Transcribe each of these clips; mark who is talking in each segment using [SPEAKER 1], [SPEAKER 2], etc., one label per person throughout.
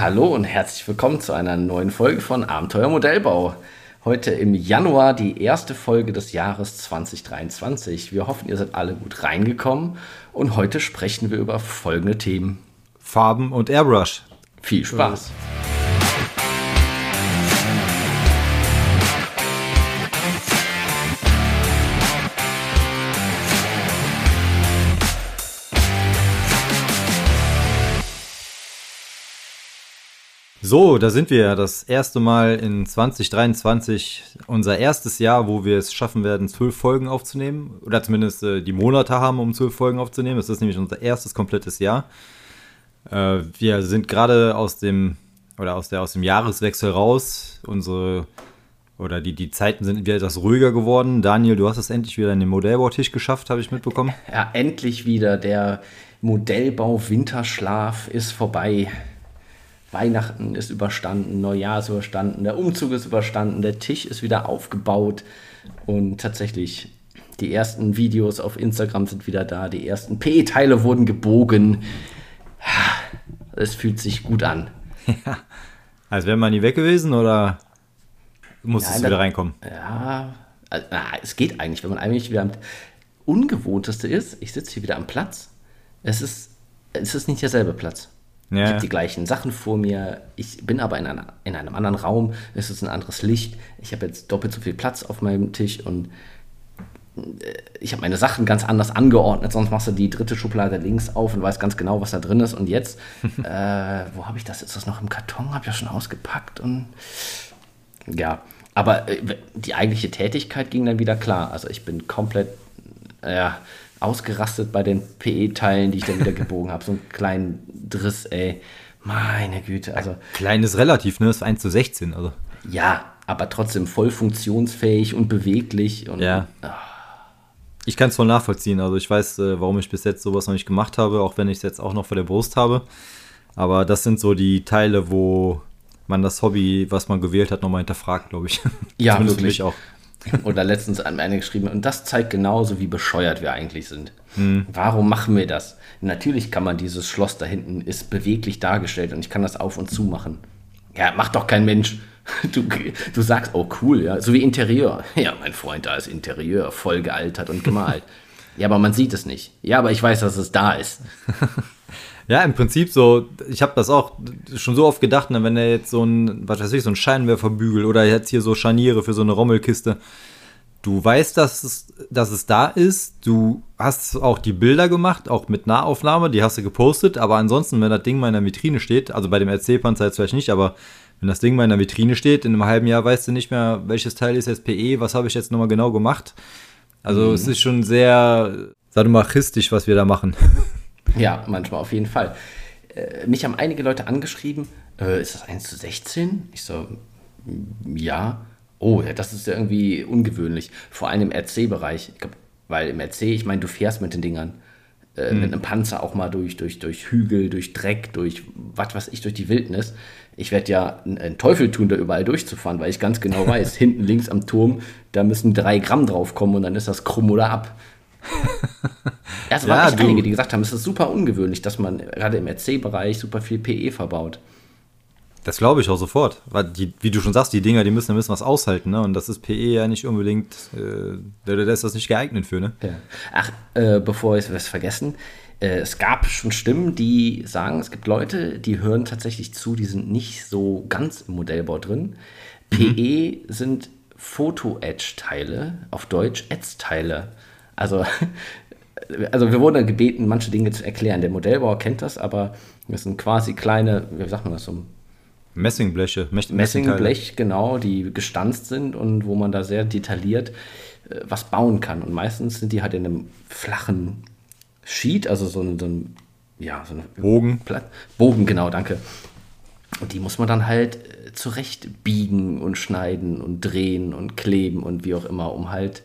[SPEAKER 1] Hallo und herzlich willkommen zu einer neuen Folge von Abenteuer Modellbau. Heute im Januar die erste Folge des Jahres 2023. Wir hoffen, ihr seid alle gut reingekommen und heute sprechen wir über folgende Themen.
[SPEAKER 2] Farben und Airbrush.
[SPEAKER 1] Viel Spaß.
[SPEAKER 2] So, da sind wir. Das erste Mal in 2023, unser erstes Jahr, wo wir es schaffen werden, zwölf Folgen aufzunehmen. Oder zumindest äh, die Monate haben, um zwölf Folgen aufzunehmen. Das ist nämlich unser erstes komplettes Jahr. Äh, wir sind gerade aus dem oder aus der aus dem Jahreswechsel raus. Unsere oder die, die Zeiten sind wieder etwas ruhiger geworden. Daniel, du hast es endlich wieder in den Modellbautisch geschafft, habe ich mitbekommen.
[SPEAKER 1] Ja, endlich wieder. Der Modellbau-Winterschlaf ist vorbei. Weihnachten ist überstanden, Neujahr ist überstanden, der Umzug ist überstanden, der Tisch ist wieder aufgebaut und tatsächlich die ersten Videos auf Instagram sind wieder da, die ersten PE-Teile wurden gebogen. Es fühlt sich gut an.
[SPEAKER 2] Ja. Als wäre man nie weg gewesen oder musstest ja, du wieder reinkommen?
[SPEAKER 1] Ja, also, na, es geht eigentlich, wenn man eigentlich wieder am Ungewohnteste ist. Ich sitze hier wieder am Platz. Es ist, es ist nicht derselbe Platz. Ja. Ich habe die gleichen Sachen vor mir. Ich bin aber in, einer, in einem anderen Raum. Es ist ein anderes Licht. Ich habe jetzt doppelt so viel Platz auf meinem Tisch und äh, ich habe meine Sachen ganz anders angeordnet. Sonst machst du die dritte Schublade links auf und weißt ganz genau, was da drin ist. Und jetzt, äh, wo habe ich das? Ist das noch im Karton? Habe ich das schon ausgepackt? Und ja, aber äh, die eigentliche Tätigkeit ging dann wieder klar. Also ich bin komplett, ja, ausgerastet bei den PE-Teilen, die ich dann wieder gebogen habe. So einen kleinen Driss, ey. Meine Güte. Also,
[SPEAKER 2] Klein ist relativ, ne? Ist 1 zu 16, also.
[SPEAKER 1] Ja, aber trotzdem voll funktionsfähig und beweglich. Und,
[SPEAKER 2] ja. Oh. Ich kann es voll nachvollziehen. Also ich weiß, äh, warum ich bis jetzt sowas noch nicht gemacht habe, auch wenn ich es jetzt auch noch vor der Brust habe. Aber das sind so die Teile, wo man das Hobby, was man gewählt hat, nochmal hinterfragt, glaube ich.
[SPEAKER 1] Ja, wirklich. auch. Oder letztens an eine geschrieben, und das zeigt genauso, wie bescheuert wir eigentlich sind. Hm. Warum machen wir das? Natürlich kann man dieses Schloss da hinten, ist beweglich dargestellt und ich kann das auf und zu machen. Ja, macht doch kein Mensch. Du, du sagst, oh cool, ja, so wie Interieur. Ja, mein Freund, da ist Interieur, voll gealtert und gemalt. ja, aber man sieht es nicht. Ja, aber ich weiß, dass es da ist.
[SPEAKER 2] Ja, im Prinzip so, ich habe das auch schon so oft gedacht, ne, wenn er jetzt so ein, was weiß ich, so ein Scheinwerferbügel oder jetzt hier so Scharniere für so eine Rommelkiste, du weißt, dass es, dass es da ist, du hast auch die Bilder gemacht, auch mit Nahaufnahme, die hast du gepostet, aber ansonsten, wenn das Ding mal in der Vitrine steht, also bei dem RC-Panzer jetzt vielleicht nicht, aber wenn das Ding mal in der Vitrine steht, in einem halben Jahr weißt du nicht mehr, welches Teil ist jetzt PE, was habe ich jetzt nochmal genau gemacht. Also mhm. es ist schon sehr sadomachistisch, was wir da machen.
[SPEAKER 1] Ja, manchmal auf jeden Fall. Äh, mich haben einige Leute angeschrieben, äh, ist das 1 zu 16? Ich so, ja. Oh, das ist ja irgendwie ungewöhnlich. Vor allem im RC-Bereich. Weil im RC, ich meine, du fährst mit den Dingern. Äh, mhm. Mit einem Panzer auch mal durch, durch, durch Hügel, durch Dreck, durch was weiß ich, durch die Wildnis. Ich werde ja einen Teufel tun, da überall durchzufahren, weil ich ganz genau weiß, hinten links am Turm, da müssen drei Gramm drauf kommen und dann ist das krumm oder ab. Ja, es waren ja, echt einige, die gesagt haben, es ist super ungewöhnlich, dass man gerade im RC-Bereich super viel PE verbaut.
[SPEAKER 2] Das glaube ich auch sofort. Weil die, wie du schon sagst, die Dinger, die müssen ja müssen was aushalten, ne? Und das ist PE ja nicht unbedingt, äh, da, ist das nicht geeignet für, ne?
[SPEAKER 1] Ja. Ach, äh, bevor ich es vergessen, äh, es gab schon Stimmen, die sagen, es gibt Leute, die hören tatsächlich zu, die sind nicht so ganz im Modellbau drin. Mhm. PE sind Photo-Edge-Teile, auf Deutsch Edge-Teile. Also also wir wurden gebeten, manche Dinge zu erklären. Der Modellbauer kennt das, aber das sind quasi kleine, wie sagt man das so?
[SPEAKER 2] Messingbleche.
[SPEAKER 1] Messingblech, genau, die gestanzt sind und wo man da sehr detailliert äh, was bauen kann. Und meistens sind die halt in einem flachen Sheet, also so ein, so ein ja, so ein
[SPEAKER 2] Bogen.
[SPEAKER 1] Bogen, genau, danke. Und die muss man dann halt äh, zurecht biegen und schneiden und drehen und kleben und wie auch immer, um halt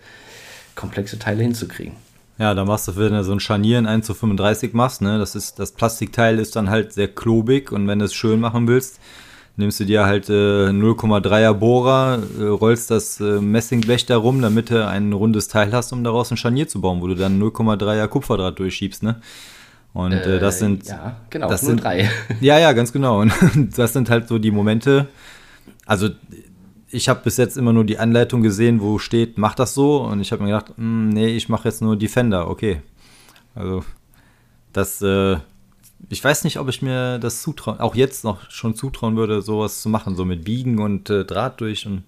[SPEAKER 1] komplexe Teile hinzukriegen.
[SPEAKER 2] Ja, da machst du, wenn du so ein Scharnieren 1 zu 35 machst, ne, das ist, das Plastikteil ist dann halt sehr klobig und wenn du es schön machen willst, nimmst du dir halt äh, 0,3er Bohrer, äh, rollst das äh, Messingblech darum, damit du ein rundes Teil hast, um daraus ein Scharnier zu bauen, wo du dann 0,3er Kupferdraht durchschiebst, ne? Und äh, das sind.
[SPEAKER 1] Ja, genau,
[SPEAKER 2] das sind
[SPEAKER 1] drei.
[SPEAKER 2] Ja, ja, ganz genau. Und das sind halt so die Momente. Also, ich habe bis jetzt immer nur die Anleitung gesehen, wo steht, mach das so. Und ich habe mir gedacht, mh, nee, ich mache jetzt nur Defender. Okay. Also, das. Äh, ich weiß nicht, ob ich mir das zutrauen, auch jetzt noch schon zutrauen würde, sowas zu machen, so mit Biegen und äh, Draht durch und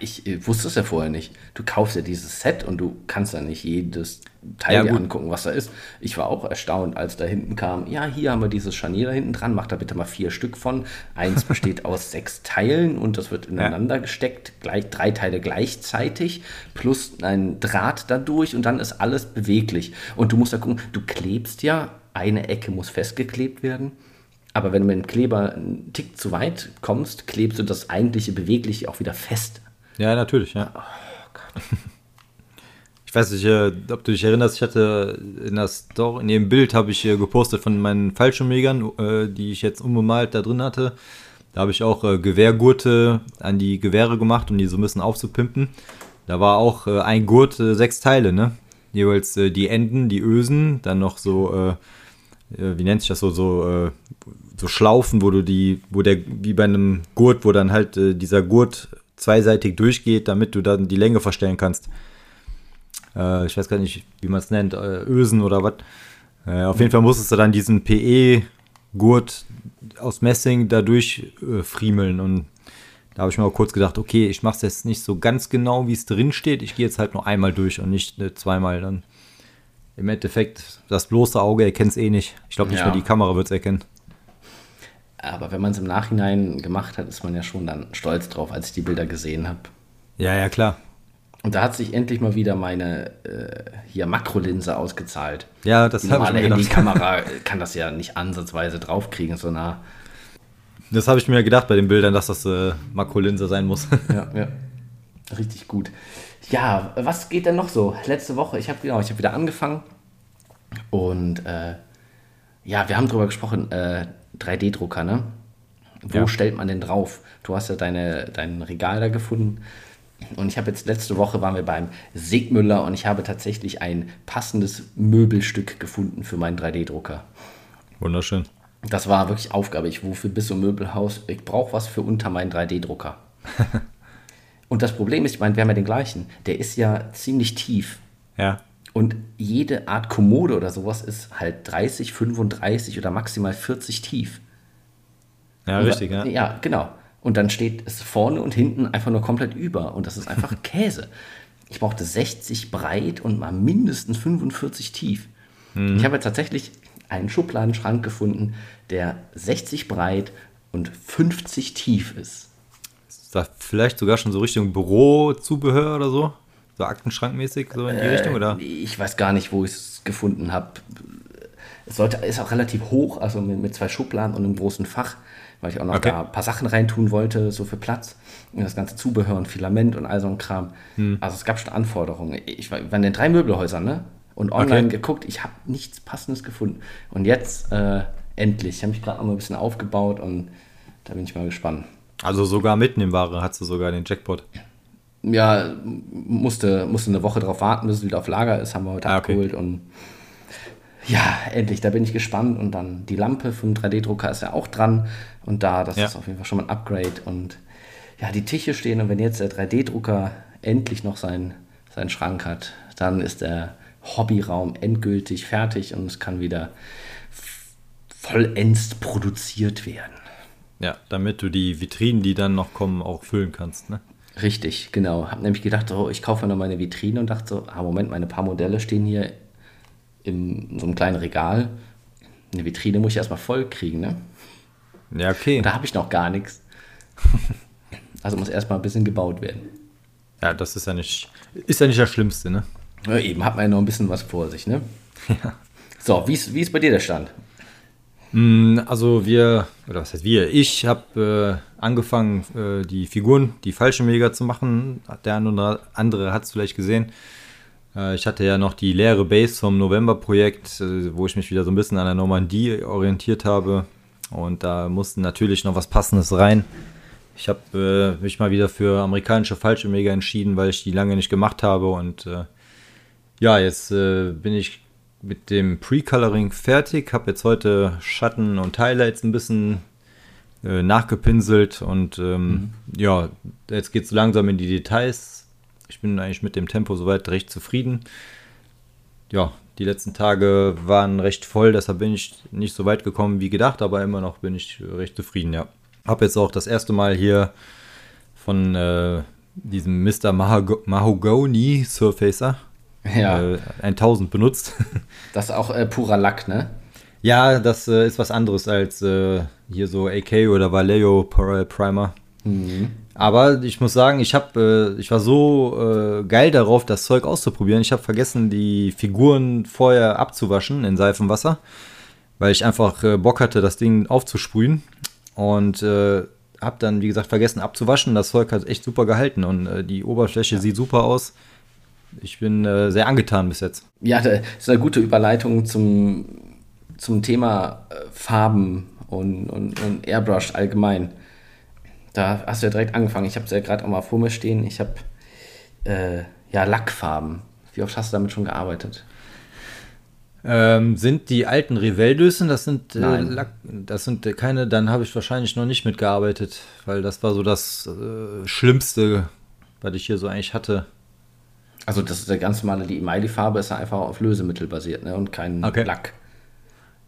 [SPEAKER 1] ich äh, wusste es ja vorher nicht. Du kaufst ja dieses Set und du kannst ja nicht jedes Teil ja, dir angucken, was da ist. Ich war auch erstaunt, als da hinten kam, ja, hier haben wir dieses Scharnier da hinten dran, mach da bitte mal vier Stück von. Eins besteht aus sechs Teilen und das wird ineinander ja. gesteckt, gleich drei Teile gleichzeitig, plus ein Draht dadurch und dann ist alles beweglich. Und du musst da gucken, du klebst ja, eine Ecke muss festgeklebt werden. Aber wenn du mit dem Kleber einen Tick zu weit kommst, klebst du das eigentliche Bewegliche auch wieder fest.
[SPEAKER 2] Ja, natürlich, ja. Oh Gott. Ich weiß nicht, äh, ob du dich erinnerst, ich hatte in der Story, in dem Bild habe ich äh, gepostet von meinen Fallschirmjägern, äh, die ich jetzt unbemalt da drin hatte. Da habe ich auch Gewehrgurte an die Gewehre gemacht, um die so ein bisschen aufzupimpen. Da war auch ein Gurt sechs Teile, ne? Jeweils die Enden, die Ösen, dann noch so, wie nennt sich das so, so, so Schlaufen, wo du die, wo der, wie bei einem Gurt, wo dann halt dieser Gurt zweiseitig durchgeht, damit du dann die Länge verstellen kannst. Äh, ich weiß gar nicht, wie man es nennt, äh, Ösen oder was. Äh, auf jeden Fall musstest du dann diesen PE-Gurt aus Messing da durchfriemeln. und da habe ich mir auch kurz gedacht, okay, ich mache es jetzt nicht so ganz genau, wie es drin steht. Ich gehe jetzt halt nur einmal durch und nicht äh, zweimal. Dann im Endeffekt, das bloße Auge erkennt es eh nicht. Ich glaube nicht ja. mal die Kamera wird es erkennen.
[SPEAKER 1] Aber wenn man es im Nachhinein gemacht hat, ist man ja schon dann stolz drauf, als ich die Bilder gesehen habe.
[SPEAKER 2] Ja, ja, klar.
[SPEAKER 1] Und da hat sich endlich mal wieder meine äh, hier Makrolinse ausgezahlt.
[SPEAKER 2] Ja, das habe ich
[SPEAKER 1] mir gedacht. Die Kamera kann das ja nicht ansatzweise draufkriegen, so nah.
[SPEAKER 2] Das habe ich mir gedacht bei den Bildern, dass das äh, Makrolinse sein muss.
[SPEAKER 1] ja, ja. Richtig gut. Ja, was geht denn noch so? Letzte Woche, ich habe genau, ich wieder angefangen und äh, ja, wir haben drüber gesprochen, äh, 3D-Drucker, ne? Wo ja. stellt man den drauf? Du hast ja deine, dein Regal da gefunden. Und ich habe jetzt letzte Woche waren wir beim Sigmüller und ich habe tatsächlich ein passendes Möbelstück gefunden für meinen 3D-Drucker.
[SPEAKER 2] Wunderschön.
[SPEAKER 1] Das war wirklich Aufgabe. Ich wofür bis zum Möbelhaus. Ich brauche was für unter meinen 3D-Drucker. und das Problem ist, ich meine, wir haben ja den gleichen. Der ist ja ziemlich tief.
[SPEAKER 2] Ja.
[SPEAKER 1] Und jede Art Kommode oder sowas ist halt 30, 35 oder maximal 40 tief.
[SPEAKER 2] Ja, und richtig, ja.
[SPEAKER 1] Ja, genau. Und dann steht es vorne und hinten einfach nur komplett über. Und das ist einfach Käse. Ich brauchte 60 breit und mal mindestens 45 tief. Mhm. Ich habe jetzt tatsächlich einen Schubladenschrank gefunden, der 60 breit und 50 tief ist.
[SPEAKER 2] Ist das vielleicht sogar schon so Richtung Bürozubehör oder so? So Aktenschrankmäßig, so in die äh, Richtung, oder?
[SPEAKER 1] Ich weiß gar nicht, wo ich es gefunden habe. Es sollte, ist auch relativ hoch, also mit, mit, zwei Schubladen und einem großen Fach, weil ich auch noch okay. da ein paar Sachen reintun wollte, so für Platz. Und das ganze Zubehör und Filament und all so ein Kram. Hm. Also es gab schon Anforderungen. Ich war, in den drei Möbelhäusern, ne? Und online okay. geguckt, ich habe nichts Passendes gefunden. Und jetzt äh, endlich. Ich habe mich gerade noch mal ein bisschen aufgebaut und da bin ich mal gespannt.
[SPEAKER 2] Also sogar mitten im Ware hat du sogar den Jackpot
[SPEAKER 1] ja, musste, musste eine Woche drauf warten, bis es wieder auf Lager ist, haben wir heute ah, abgeholt okay. und ja, endlich, da bin ich gespannt. Und dann die Lampe vom 3D-Drucker ist ja auch dran. Und da, das ja. ist auf jeden Fall schon mal ein Upgrade. Und ja, die Tische stehen. Und wenn jetzt der 3D-Drucker endlich noch sein, seinen Schrank hat, dann ist der Hobbyraum endgültig fertig und es kann wieder vollends produziert werden.
[SPEAKER 2] Ja, damit du die Vitrinen, die dann noch kommen, auch füllen kannst, ne?
[SPEAKER 1] Richtig, genau. Hab nämlich gedacht, oh, ich kaufe noch meine Vitrine und dachte so, ah, Moment, meine paar Modelle stehen hier in so einem kleinen Regal. Eine Vitrine muss ich erstmal voll kriegen, ne?
[SPEAKER 2] Ja, okay.
[SPEAKER 1] Und da habe ich noch gar nichts. Also muss erstmal ein bisschen gebaut werden.
[SPEAKER 2] Ja, das ist ja nicht, ist ja nicht das Schlimmste, ne?
[SPEAKER 1] Ja, eben, hat man ja noch ein bisschen was vor sich, ne? Ja. So, wie ist, wie ist bei dir der Stand?
[SPEAKER 2] Mm, also wir, oder was heißt wir, ich habe äh, angefangen, äh, die Figuren, die Fallschirmjäger zu machen. Der eine oder andere hat es vielleicht gesehen. Äh, ich hatte ja noch die leere Base vom November-Projekt, äh, wo ich mich wieder so ein bisschen an der Normandie orientiert habe. Und da musste natürlich noch was Passendes rein. Ich habe äh, mich mal wieder für amerikanische Fallschirmjäger entschieden, weil ich die lange nicht gemacht habe. Und äh, ja, jetzt bin ich mit dem Pre-Coloring fertig. Habe jetzt heute Schatten und Highlights ein bisschen äh, nachgepinselt und ähm, mhm. ja, jetzt geht es langsam in die Details. Ich bin eigentlich mit dem Tempo soweit recht zufrieden. Ja, die letzten Tage waren recht voll, deshalb bin ich nicht so weit gekommen wie gedacht, aber immer noch bin ich recht zufrieden, ja. Habe jetzt auch das erste Mal hier von äh, diesem Mr. Mahog Mahogany Surfacer ja. äh, 1000 benutzt.
[SPEAKER 1] Das ist auch äh, purer Lack, ne?
[SPEAKER 2] Ja, das äh, ist was anderes als äh, hier so AK oder Vallejo Primer. Mhm. Aber ich muss sagen, ich habe, äh, ich war so äh, geil darauf, das Zeug auszuprobieren. Ich habe vergessen, die Figuren vorher abzuwaschen in Seifenwasser, weil ich einfach Bock hatte, das Ding aufzusprühen und habe dann, wie gesagt, vergessen abzuwaschen. Das Zeug hat echt super gehalten und die Oberfläche ja. sieht super aus. Ich bin äh, sehr angetan bis jetzt.
[SPEAKER 1] Ja, das ist eine gute Überleitung zum, zum Thema Farben und, und, und Airbrush allgemein da hast du ja direkt angefangen. Ich habe es ja gerade auch mal vor mir stehen. Ich habe äh, ja Lackfarben. Wie oft hast du damit schon gearbeitet?
[SPEAKER 2] Ähm, sind die alten Reveldösen, das sind äh, Lack, das sind äh, keine, dann habe ich wahrscheinlich noch nicht mitgearbeitet, weil das war so das äh, Schlimmste, was ich hier so eigentlich hatte.
[SPEAKER 1] Also das ist der ganz normale, die Emaille-Farbe ist einfach auf Lösemittel basiert, ne? Und kein okay. Lack.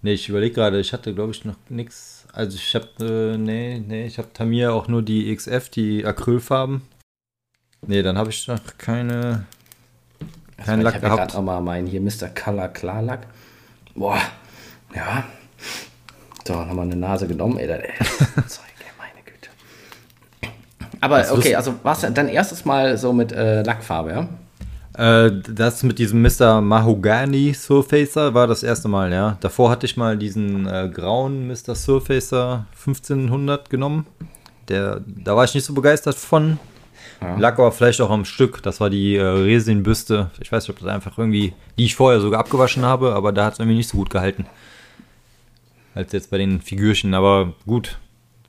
[SPEAKER 2] Nee, ich überlege gerade, ich hatte, glaube ich, noch nichts also ich habe, äh, nee, nee, ich habe Tamir auch nur die XF, die Acrylfarben. Nee, dann habe ich noch keine,
[SPEAKER 1] keinen Lack ich gehabt. Ich habe gerade mal meinen hier Mr. Color Klarlack. Boah, ja. So, nochmal eine Nase genommen, ey, das, Zeug, ey, meine Güte. Aber okay, also was dein erstes Mal so mit äh, Lackfarbe, ja?
[SPEAKER 2] Äh, das mit diesem Mr. Mahogany Surfacer war das erste Mal, ja. Davor hatte ich mal diesen äh, grauen Mr. Surfacer 1500 genommen. Der, da war ich nicht so begeistert von. Ja. Lag aber vielleicht auch am Stück. Das war die äh, Resinbüste. Ich weiß nicht, ob das einfach irgendwie, die ich vorher sogar abgewaschen habe, aber da hat es irgendwie nicht so gut gehalten. Als jetzt bei den Figürchen. Aber gut,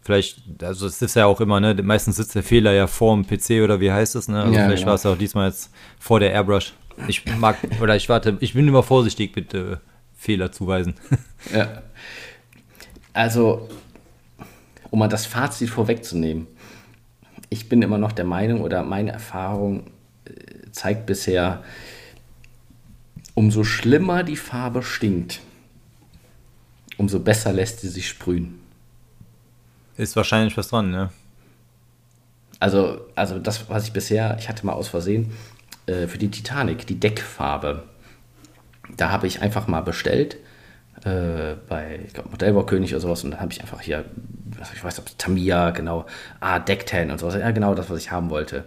[SPEAKER 2] vielleicht, also es ist ja auch immer, ne, meistens sitzt der Fehler ja vor dem PC oder wie heißt es, ne? Also ja, vielleicht genau. war es auch diesmal jetzt vor der Airbrush. Ich mag, oder ich warte, ich bin immer vorsichtig mit äh, Fehler zuweisen.
[SPEAKER 1] Ja. Also, um mal das Fazit vorwegzunehmen, ich bin immer noch der Meinung oder meine Erfahrung äh, zeigt bisher, umso schlimmer die Farbe stinkt, umso besser lässt sie sich sprühen.
[SPEAKER 2] Ist wahrscheinlich was dran, ne?
[SPEAKER 1] Also, also das, was ich bisher, ich hatte mal aus Versehen äh, für die Titanic, die Deckfarbe. Da habe ich einfach mal bestellt äh, bei ich glaub, Modellbaukönig oder sowas und dann habe ich einfach hier, ich weiß ob Tamiya, genau, ah, Decktan und sowas. Ja, genau das, was ich haben wollte.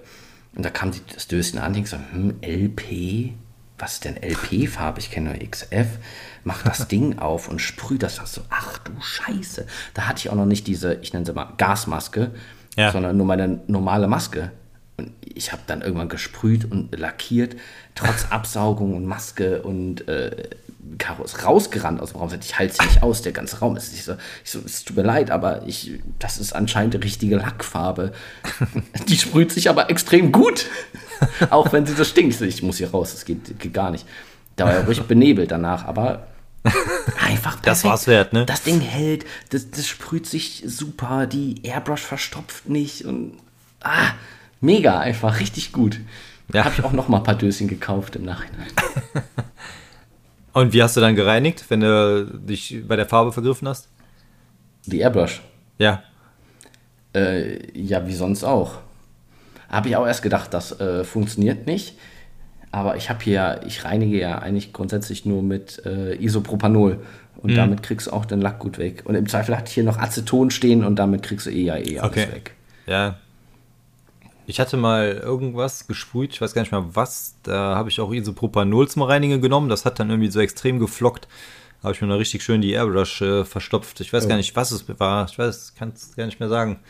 [SPEAKER 1] Und da kam die, das Döschen an und so, hm, LP? Was ist denn LP-Farbe? Ich kenne nur XF mach das Ding auf und sprüh das so. Ach du Scheiße. Da hatte ich auch noch nicht diese, ich nenne sie mal Gasmaske, ja. sondern nur meine normale Maske. Und ich habe dann irgendwann gesprüht und lackiert, trotz Absaugung und Maske und äh, Caro ist rausgerannt aus dem Raum. Ich halte sie nicht aus, der ganze Raum ist nicht so. Ich so, es tut mir leid, aber ich, das ist anscheinend die richtige Lackfarbe. die sprüht sich aber extrem gut. Auch wenn sie so stinkt. Ich muss hier raus, das geht, geht gar nicht. Da war ja ruhig benebelt danach, aber Einfach perfekt.
[SPEAKER 2] Das war's wert, ne?
[SPEAKER 1] Das Ding hält, das, das sprüht sich super, die Airbrush verstopft nicht und ah, mega einfach, richtig gut. Ja. Habe ich auch noch mal ein paar Döschen gekauft im Nachhinein.
[SPEAKER 2] und wie hast du dann gereinigt, wenn du dich bei der Farbe vergriffen hast?
[SPEAKER 1] Die Airbrush?
[SPEAKER 2] Ja.
[SPEAKER 1] Äh, ja, wie sonst auch. Habe ich auch erst gedacht, das äh, funktioniert nicht. Aber ich habe hier, ich reinige ja eigentlich grundsätzlich nur mit äh, Isopropanol. Und mhm. damit kriegst du auch den Lack gut weg. Und im Zweifel hat hier noch Aceton stehen und damit kriegst du eh ja eh alles okay. weg.
[SPEAKER 2] Ja. Ich hatte mal irgendwas gesprüht, ich weiß gar nicht mehr was. Da habe ich auch Isopropanol zum Reinigen genommen. Das hat dann irgendwie so extrem geflockt. Da habe ich mir noch richtig schön die Airbrush äh, verstopft. Ich weiß oh. gar nicht, was es war. Ich weiß, kann es gar nicht mehr sagen.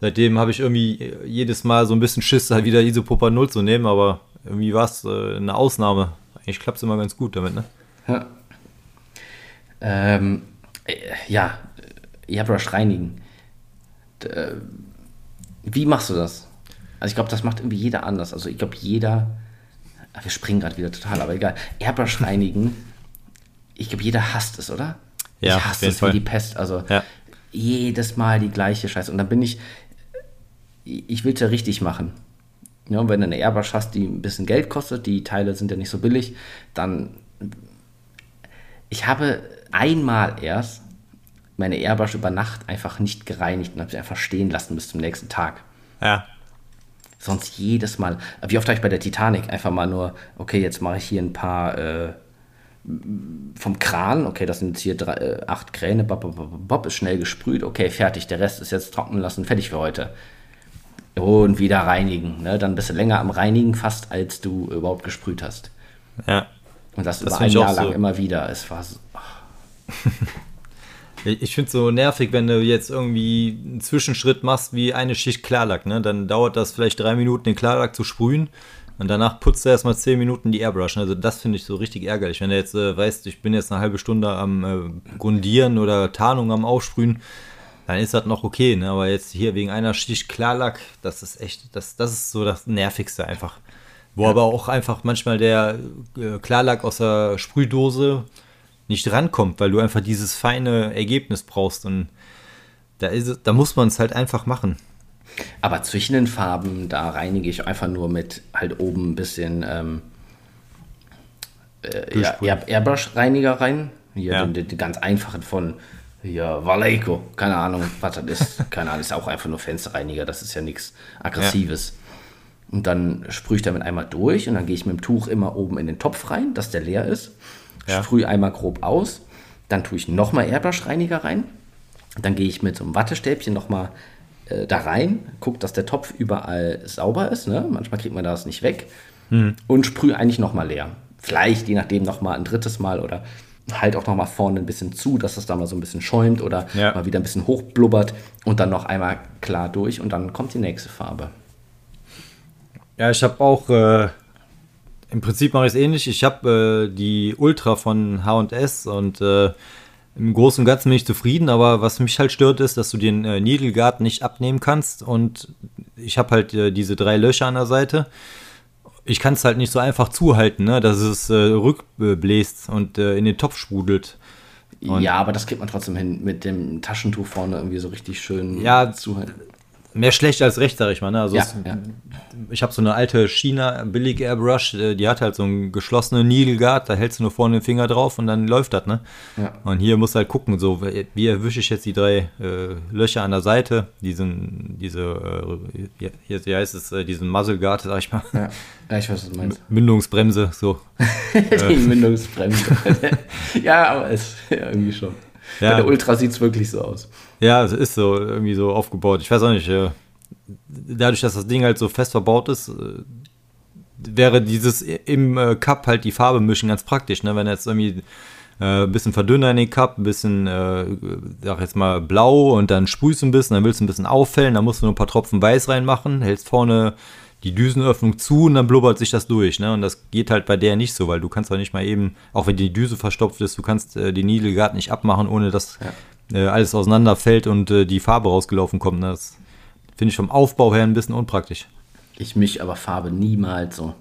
[SPEAKER 2] Seitdem habe ich irgendwie jedes Mal so ein bisschen Schiss, halt wieder Isopropanol zu nehmen, aber irgendwie war es äh, eine Ausnahme. Eigentlich klappt es immer ganz gut damit, ne?
[SPEAKER 1] Ja. Ähm, äh, ja, Airbrush reinigen. D äh, wie machst du das? Also ich glaube, das macht irgendwie jeder anders. Also ich glaube, jeder, wir springen gerade wieder total, aber egal. Airbrush reinigen ich glaube, jeder hasst es, oder?
[SPEAKER 2] Ja,
[SPEAKER 1] ich hasse es Fall. wie die Pest. Also ja. jedes Mal die gleiche Scheiße. Und dann bin ich, ich will es ja richtig machen. Ja, wenn du eine Airbrush hast, die ein bisschen Geld kostet, die Teile sind ja nicht so billig, dann. Ich habe einmal erst meine Airbrush über Nacht einfach nicht gereinigt und habe sie einfach stehen lassen bis zum nächsten Tag.
[SPEAKER 2] Ja.
[SPEAKER 1] Sonst jedes Mal. Wie oft habe ich bei der Titanic einfach mal nur, okay, jetzt mache ich hier ein paar äh, vom Kran, okay, das sind jetzt hier drei, äh, acht Kräne, bob, bob, bob, ist schnell gesprüht, okay, fertig, der Rest ist jetzt trocken lassen, fertig für heute. Und wieder reinigen. Ne? Dann bist du länger am Reinigen fast, als du überhaupt gesprüht hast.
[SPEAKER 2] Ja.
[SPEAKER 1] Und das, das über ein Jahr lang so. immer wieder. Es war so.
[SPEAKER 2] Ich finde es so nervig, wenn du jetzt irgendwie einen Zwischenschritt machst wie eine Schicht Klarlack. Ne? Dann dauert das vielleicht drei Minuten, den Klarlack zu sprühen. Und danach putzt er erstmal zehn Minuten die Airbrush. Also das finde ich so richtig ärgerlich. Wenn du jetzt äh, weißt, ich bin jetzt eine halbe Stunde am äh, Grundieren oder Tarnung am Aufsprühen, dann ist das noch okay. Ne? Aber jetzt hier wegen einer Schicht Klarlack, das ist echt, das, das ist so das Nervigste einfach. Wo ja. aber auch einfach manchmal der äh, Klarlack aus der Sprühdose nicht rankommt, weil du einfach dieses feine Ergebnis brauchst. Und da, ist, da muss man es halt einfach machen.
[SPEAKER 1] Aber zwischen den Farben, da reinige ich einfach nur mit halt oben ein bisschen ähm, äh, Airbrush-Reiniger rein. Hier ja. den, den, ganz einfachen von hier, Vallejo. Keine Ahnung, was das ist. Keine Ahnung, ist auch einfach nur Fensterreiniger. Das ist ja nichts Aggressives. Ja. Und dann sprühe ich damit einmal durch und dann gehe ich mit dem Tuch immer oben in den Topf rein, dass der leer ist ja. sprühe einmal grob aus, dann tue ich nochmal Airbrush-Reiniger rein, dann gehe ich mit so einem Wattestäbchen nochmal äh, da rein, gucke, dass der Topf überall sauber ist, ne? manchmal kriegt man das nicht weg hm. und sprühe eigentlich nochmal leer. Vielleicht je nachdem nochmal ein drittes Mal oder halt auch nochmal vorne ein bisschen zu, dass das da mal so ein bisschen schäumt oder ja. mal wieder ein bisschen hochblubbert und dann noch einmal klar durch und dann kommt die nächste Farbe.
[SPEAKER 2] Ja, ich habe auch äh, im Prinzip mache ich es ähnlich. Ich habe äh, die Ultra von H&S und äh, im Großen und Ganzen bin ich zufrieden, aber was mich halt stört, ist, dass du den äh, Needle Guard nicht abnehmen kannst und ich habe halt äh, diese drei Löcher an der Seite. Ich kann es halt nicht so einfach zuhalten, ne, dass es äh, rückbläst und äh, in den Topf sprudelt.
[SPEAKER 1] Und ja, aber das kriegt man trotzdem hin, mit dem Taschentuch vorne irgendwie so richtig schön
[SPEAKER 2] ja, zuhalten mehr schlecht als recht, sag ich mal. Ne? Also
[SPEAKER 1] ja,
[SPEAKER 2] es,
[SPEAKER 1] ja.
[SPEAKER 2] Ich habe so eine alte China Billig Airbrush, äh, die hat halt so einen geschlossenen Needle Guard, da hältst du nur vorne den Finger drauf und dann läuft das. Ne? Ja. Und hier musst du halt gucken, so wie erwische ich jetzt die drei äh, Löcher an der Seite, diesen, diese, äh, hier, hier heißt es, äh, diesen Muzzle Guard, sag ich mal.
[SPEAKER 1] Ja, ja ich weiß, was du meinst.
[SPEAKER 2] Mündungsbremse, so.
[SPEAKER 1] die Mündungsbremse. ja, aber es irgendwie schon. Ja. Bei der Ultra sieht es wirklich so aus.
[SPEAKER 2] Ja, es ist so irgendwie so aufgebaut. Ich weiß auch nicht, äh, dadurch, dass das Ding halt so fest verbaut ist, äh, wäre dieses im äh, Cup halt die Farbe mischen ganz praktisch. Ne? Wenn jetzt irgendwie ein bisschen verdünner in den Cup, ein bisschen, äh, sag jetzt mal, blau und dann sprühst du ein bisschen, dann willst du ein bisschen auffällen, dann musst du nur ein paar Tropfen Weiß reinmachen, hältst vorne die Düsenöffnung zu und dann blubbert sich das durch. Ne? Und das geht halt bei der nicht so, weil du kannst auch nicht mal eben, auch wenn die Düse verstopft ist, du kannst äh, die Needle Guard nicht abmachen, ohne dass ja. äh, alles auseinanderfällt und äh, die Farbe rausgelaufen kommt. Ne? Das finde ich vom Aufbau her ein bisschen unpraktisch.
[SPEAKER 1] Ich mische aber Farbe niemals so.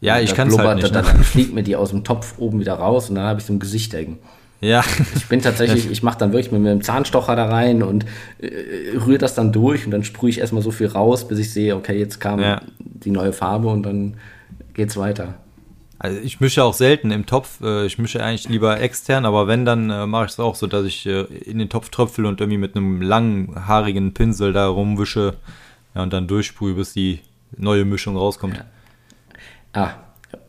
[SPEAKER 2] Ja, ich kann es halt nicht.
[SPEAKER 1] Dann, ne? dann fliegt mir die aus dem Topf oben wieder raus und dann habe ich so ein Gesicht hängen.
[SPEAKER 2] Ja.
[SPEAKER 1] Ich bin tatsächlich, ich mache dann wirklich mit einem Zahnstocher da rein und äh, rühre das dann durch und dann sprühe ich erstmal so viel raus, bis ich sehe, okay, jetzt kam ja. die neue Farbe und dann geht's weiter.
[SPEAKER 2] Also ich mische auch selten im Topf. Äh, ich mische eigentlich lieber extern, aber wenn, dann äh, mache ich es auch so, dass ich äh, in den Topf tröpfel und irgendwie mit einem langen, haarigen Pinsel da rumwische ja, und dann durchsprühe, bis die neue Mischung rauskommt. Ja.
[SPEAKER 1] Ah,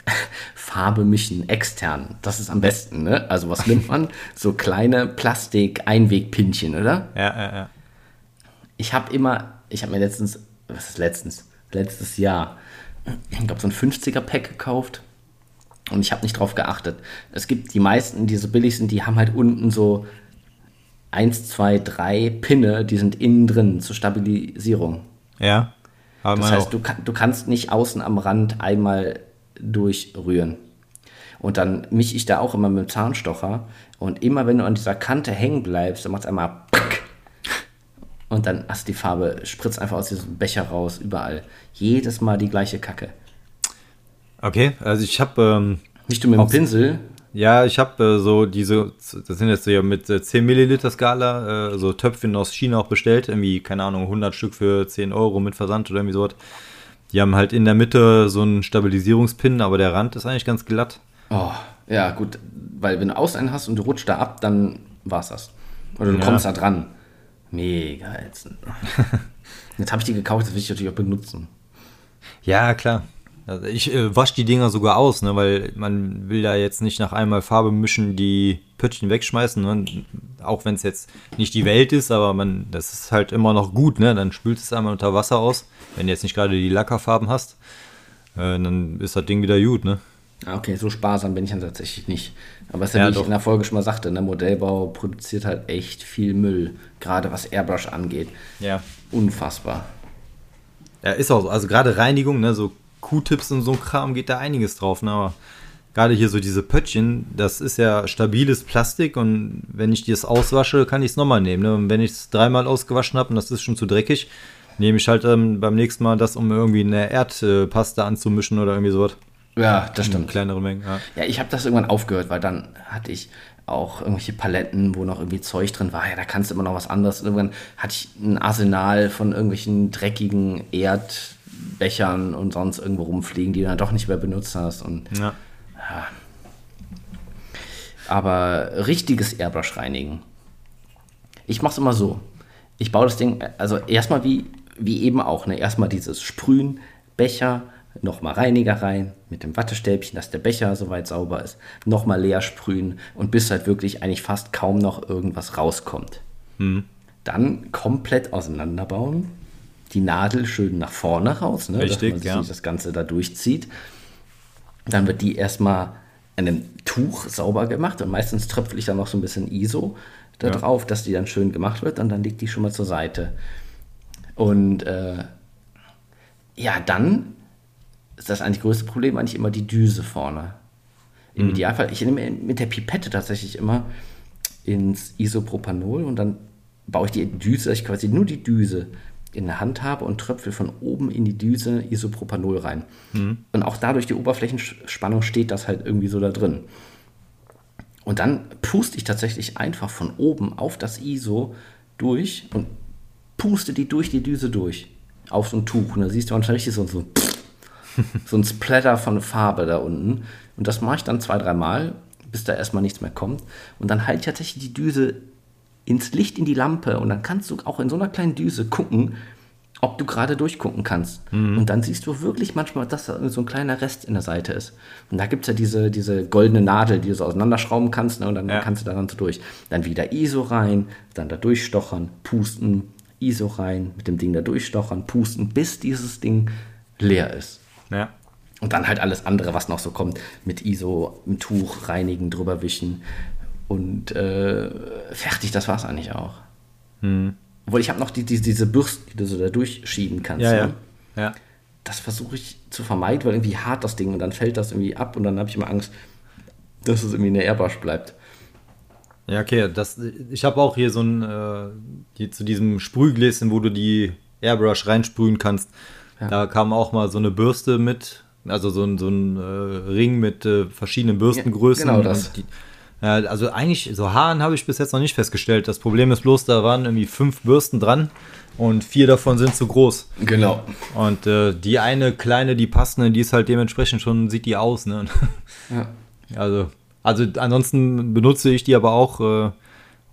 [SPEAKER 1] Farbe mischen extern. Das ist am besten, ne? Also was nimmt man? So kleine Plastik-Einwegpinchen, oder?
[SPEAKER 2] Ja, ja, ja.
[SPEAKER 1] Ich habe immer, ich habe mir letztens, was ist letztens? Letztes Jahr, ich glaube so ein 50er-Pack gekauft und ich habe nicht drauf geachtet. Es gibt die meisten, die so billig sind, die haben halt unten so 1, 2, 3 Pinne, die sind innen drin zur Stabilisierung.
[SPEAKER 2] Ja.
[SPEAKER 1] das heißt, du, du kannst nicht außen am Rand einmal durchrühren. Und dann mische ich da auch immer mit dem Zahnstocher. Und immer wenn du an dieser Kante hängen bleibst, dann macht es einmal und dann hast die Farbe, spritzt einfach aus diesem Becher raus, überall. Jedes Mal die gleiche Kacke.
[SPEAKER 2] Okay, also ich habe. Ähm,
[SPEAKER 1] Nicht du mit dem Pinsel,
[SPEAKER 2] Ja, ich habe äh, so diese, das sind jetzt so ja mit äh, 10 Milliliter Skala, äh, so Töpfchen aus China auch bestellt, irgendwie, keine Ahnung, 100 Stück für 10 Euro mit Versand oder irgendwie sowas. Die haben halt in der Mitte so einen Stabilisierungspin, aber der Rand ist eigentlich ganz glatt.
[SPEAKER 1] Oh, ja, gut, weil wenn du außen einen hast und du rutscht da ab, dann war's das. Oder du ja. kommst da dran. Mega ätzend. Jetzt habe ich die gekauft, das will ich natürlich auch benutzen.
[SPEAKER 2] Ja, klar. Also ich äh, wasche die Dinger sogar aus, ne, weil man will da jetzt nicht nach einmal Farbe mischen, die Pöttchen wegschmeißen. Ne? Auch wenn es jetzt nicht die Welt ist, aber man, das ist halt immer noch gut, ne? Dann spült es einmal unter Wasser aus. Wenn du jetzt nicht gerade die Lackerfarben hast, äh, dann ist das Ding wieder gut, ne?
[SPEAKER 1] Ah, okay, so sparsam bin ich dann tatsächlich nicht. Aber es ist ja, wie ich in der Folge schon mal sagte, der ne, Modellbau produziert halt echt viel Müll, gerade was Airbrush angeht.
[SPEAKER 2] Ja.
[SPEAKER 1] Unfassbar.
[SPEAKER 2] Ja, ist auch so. Also gerade Reinigung, ne, so Q-Tips und so ein Kram geht da einiges drauf, ne? Aber gerade hier so diese Pöttchen, das ist ja stabiles Plastik und wenn ich das auswasche, kann ich es nochmal nehmen. Ne? Und wenn ich es dreimal ausgewaschen habe und das ist schon zu dreckig, nehme ich halt ähm, beim nächsten Mal das, um irgendwie eine Erdpaste anzumischen oder irgendwie sowas.
[SPEAKER 1] Ja, das stimmt.
[SPEAKER 2] Kleinere Mengen, ja.
[SPEAKER 1] Ja, ich habe das irgendwann aufgehört, weil dann hatte ich auch irgendwelche Paletten, wo noch irgendwie Zeug drin war. Ja, da kannst du immer noch was anderes. irgendwann hatte ich ein Arsenal von irgendwelchen dreckigen Erdbechern und sonst irgendwo rumfliegen, die du dann doch nicht mehr benutzt hast. Und, ja. ja. Aber richtiges Airbrush reinigen. Ich mache es immer so. Ich baue das Ding, also erstmal wie, wie eben auch, ne? erstmal dieses Sprühen, Becher, nochmal Reiniger rein mit dem Wattestäbchen, dass der Becher soweit sauber ist, nochmal leer sprühen und bis halt wirklich eigentlich fast kaum noch irgendwas rauskommt. Mhm. Dann komplett auseinanderbauen, die Nadel schön nach vorne raus, ne,
[SPEAKER 2] Richtig,
[SPEAKER 1] dass man ja. das Ganze da durchzieht. Dann wird die erstmal in einem Tuch sauber gemacht und meistens tröpfle ich dann noch so ein bisschen ISO da ja. drauf, dass die dann schön gemacht wird und dann liegt die schon mal zur Seite. Und äh, ja, dann ist das eigentlich größte Problem eigentlich immer die Düse vorne. Im mhm. Idealfall, ich nehme mit der Pipette tatsächlich immer ins Isopropanol und dann baue ich die Düse, dass ich quasi nur die Düse in der Hand habe und tröpfel von oben in die Düse Isopropanol rein. Mhm. Und auch dadurch die Oberflächenspannung steht das halt irgendwie so da drin. Und dann puste ich tatsächlich einfach von oben auf das ISO durch und puste die durch die Düse durch. Auf so ein Tuch. Und da siehst du manchmal richtig so, so so ein Splatter von Farbe da unten. Und das mache ich dann zwei, dreimal, bis da erstmal nichts mehr kommt. Und dann halte ich tatsächlich die Düse ins Licht in die Lampe und dann kannst du auch in so einer kleinen Düse gucken, ob du gerade durchgucken kannst. Mhm. Und dann siehst du wirklich manchmal, dass da so ein kleiner Rest in der Seite ist. Und da gibt es ja diese, diese goldene Nadel, die du so auseinanderschrauben kannst ne? und dann ja. kannst du daran so durch. Dann wieder ISO rein, dann da durchstochern, pusten, ISO rein, mit dem Ding da durchstochern, pusten, bis dieses Ding leer ist.
[SPEAKER 2] Ja.
[SPEAKER 1] Und dann halt alles andere, was noch so kommt, mit ISO, im Tuch reinigen, drüber wischen und äh, fertig, das war es eigentlich auch. Hm. Obwohl ich habe noch die, die, diese Bürsten, die du so da durchschieben kannst.
[SPEAKER 2] Ja,
[SPEAKER 1] ne?
[SPEAKER 2] ja. ja.
[SPEAKER 1] Das versuche ich zu vermeiden, weil irgendwie hart das Ding und dann fällt das irgendwie ab und dann habe ich immer Angst, dass es irgendwie in der Airbrush bleibt.
[SPEAKER 2] Ja, okay. Das, ich habe auch hier so ein, äh, die, zu diesem Sprühgläschen, wo du die Airbrush reinsprühen kannst. Ja. Da kam auch mal so eine Bürste mit, also so ein, so ein äh, Ring mit äh, verschiedenen Bürstengrößen.
[SPEAKER 1] Ja, genau das.
[SPEAKER 2] Die, also eigentlich, so Haaren habe ich bis jetzt noch nicht festgestellt. Das Problem ist bloß, da waren irgendwie fünf Bürsten dran und vier davon sind zu groß.
[SPEAKER 1] Genau.
[SPEAKER 2] Und äh, die eine kleine, die passende, die ist halt dementsprechend schon, sieht die aus. Ne? Ja. Also, also ansonsten benutze ich die aber auch, äh,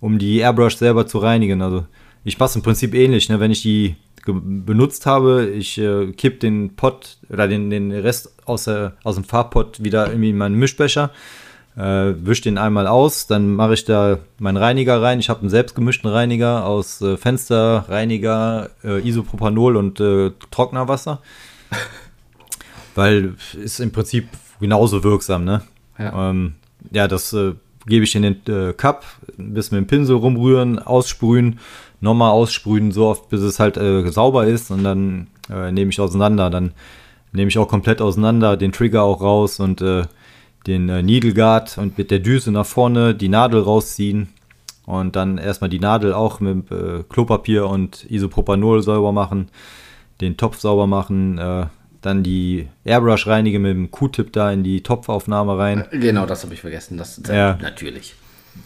[SPEAKER 2] um die Airbrush selber zu reinigen. Also ich passe im Prinzip ähnlich, ne? wenn ich die benutzt habe. Ich äh, kipp den Pot oder den, den Rest aus, der, aus dem Farbpot wieder irgendwie in meinen Mischbecher, äh, wische den einmal aus, dann mache ich da meinen Reiniger rein. Ich habe einen selbstgemischten Reiniger aus äh, Fensterreiniger, äh, Isopropanol und äh, Trocknerwasser. Weil ist im Prinzip genauso wirksam, ne? Ja, ähm, ja das äh, gebe ich in den äh, Cup, ein bisschen mit dem Pinsel rumrühren, aussprühen nochmal aussprühen, so oft, bis es halt äh, sauber ist und dann nehme ich auseinander. Dann nehme ich auch komplett auseinander, den Trigger auch raus und den äh, Needle Guard und mit der Düse nach vorne die Nadel rausziehen und dann erstmal die Nadel auch mit äh, Klopapier und Isopropanol sauber machen, den Topf sauber machen, äh, dann die Airbrush reinige mit dem Q-Tip da in die Topfaufnahme rein.
[SPEAKER 1] Genau, das habe ich vergessen. Das
[SPEAKER 2] ja.
[SPEAKER 1] natürlich.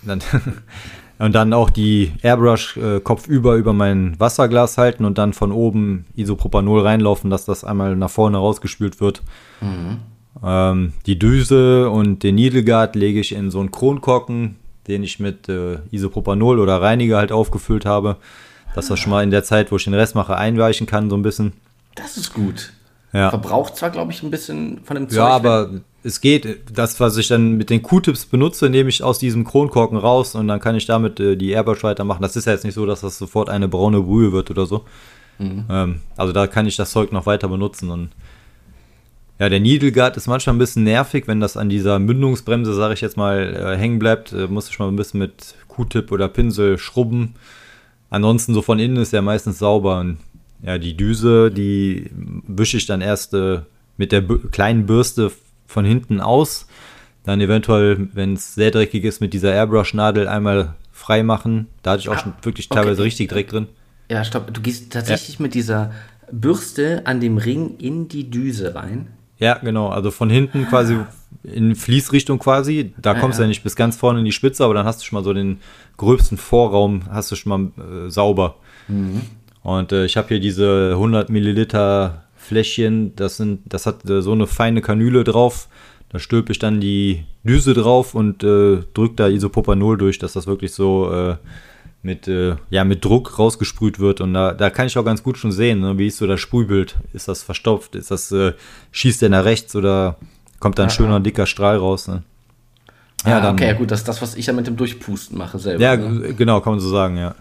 [SPEAKER 2] Dann, und dann auch die Airbrush äh, kopfüber über mein Wasserglas halten und dann von oben Isopropanol reinlaufen, dass das einmal nach vorne rausgespült wird. Mhm. Ähm, die Düse und den Needle Guard lege ich in so einen Kronkorken, den ich mit äh, Isopropanol oder Reiniger halt aufgefüllt habe, dass das schon mal in der Zeit, wo ich den Rest mache, einweichen kann, so ein bisschen.
[SPEAKER 1] Das ist gut.
[SPEAKER 2] Ja.
[SPEAKER 1] Verbraucht zwar, glaube ich, ein bisschen von dem
[SPEAKER 2] Zeug. Ja, aber es geht. Das, was ich dann mit den Q-Tips benutze, nehme ich aus diesem Kronkorken raus und dann kann ich damit äh, die Airbrush weitermachen. Das ist ja jetzt nicht so, dass das sofort eine braune Brühe wird oder so. Mhm. Ähm, also da kann ich das Zeug noch weiter benutzen und ja, der Needle Guard ist manchmal ein bisschen nervig, wenn das an dieser Mündungsbremse, sage ich jetzt mal, äh, hängen bleibt. Äh, muss ich mal ein bisschen mit Q-Tip oder Pinsel schrubben. Ansonsten so von innen ist er meistens sauber. Und ja, die Düse, die wische ich dann erst äh, mit der kleinen Bürste von hinten aus. Dann eventuell, wenn es sehr dreckig ist, mit dieser Airbrush-Nadel einmal frei machen. Da hatte ich auch ah, schon wirklich teilweise okay. richtig Dreck drin.
[SPEAKER 1] Ja, stopp. Du gehst tatsächlich ja. mit dieser Bürste an dem Ring in die Düse rein.
[SPEAKER 2] Ja, genau. Also von hinten quasi in Fließrichtung quasi. Da ja, kommst du ja. ja nicht bis ganz vorne in die Spitze, aber dann hast du schon mal so den gröbsten Vorraum, hast du schon mal äh, sauber. Mhm. Und äh, ich habe hier diese 100 Milliliter Fläschchen, das, sind, das hat äh, so eine feine Kanüle drauf. Da stülpe ich dann die Düse drauf und äh, drücke da Isopropanol durch, dass das wirklich so äh, mit, äh, ja, mit Druck rausgesprüht wird. Und da, da kann ich auch ganz gut schon sehen, ne, wie ist so das Sprühbild. Ist das verstopft? Ist das, äh, schießt der nach rechts oder kommt da ein ja, schöner, dicker Strahl raus? Ne?
[SPEAKER 1] Ja, ah, dann, okay, gut, das ist das, was ich ja mit dem Durchpusten mache selber.
[SPEAKER 2] Ja, ne? genau, kann man so sagen, ja.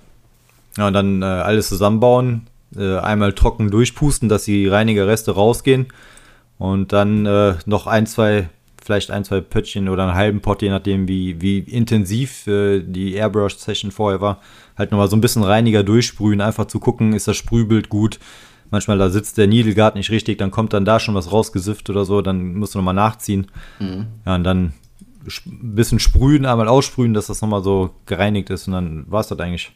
[SPEAKER 2] Ja, und dann äh, alles zusammenbauen, äh, einmal trocken durchpusten, dass die Reinigerreste rausgehen und dann äh, noch ein, zwei vielleicht ein, zwei Pöttchen oder einen halben Pot, je nachdem, wie, wie intensiv äh, die Airbrush-Session vorher war, halt nochmal so ein bisschen reiniger durchsprühen, einfach zu gucken, ist das Sprühbild gut. Manchmal da sitzt der Needle Guard nicht richtig, dann kommt dann da schon was rausgesifft oder so, dann musst du nochmal nachziehen. Mhm. Ja, und dann ein bisschen sprühen, einmal aussprühen, dass das nochmal so gereinigt ist und dann war es das eigentlich.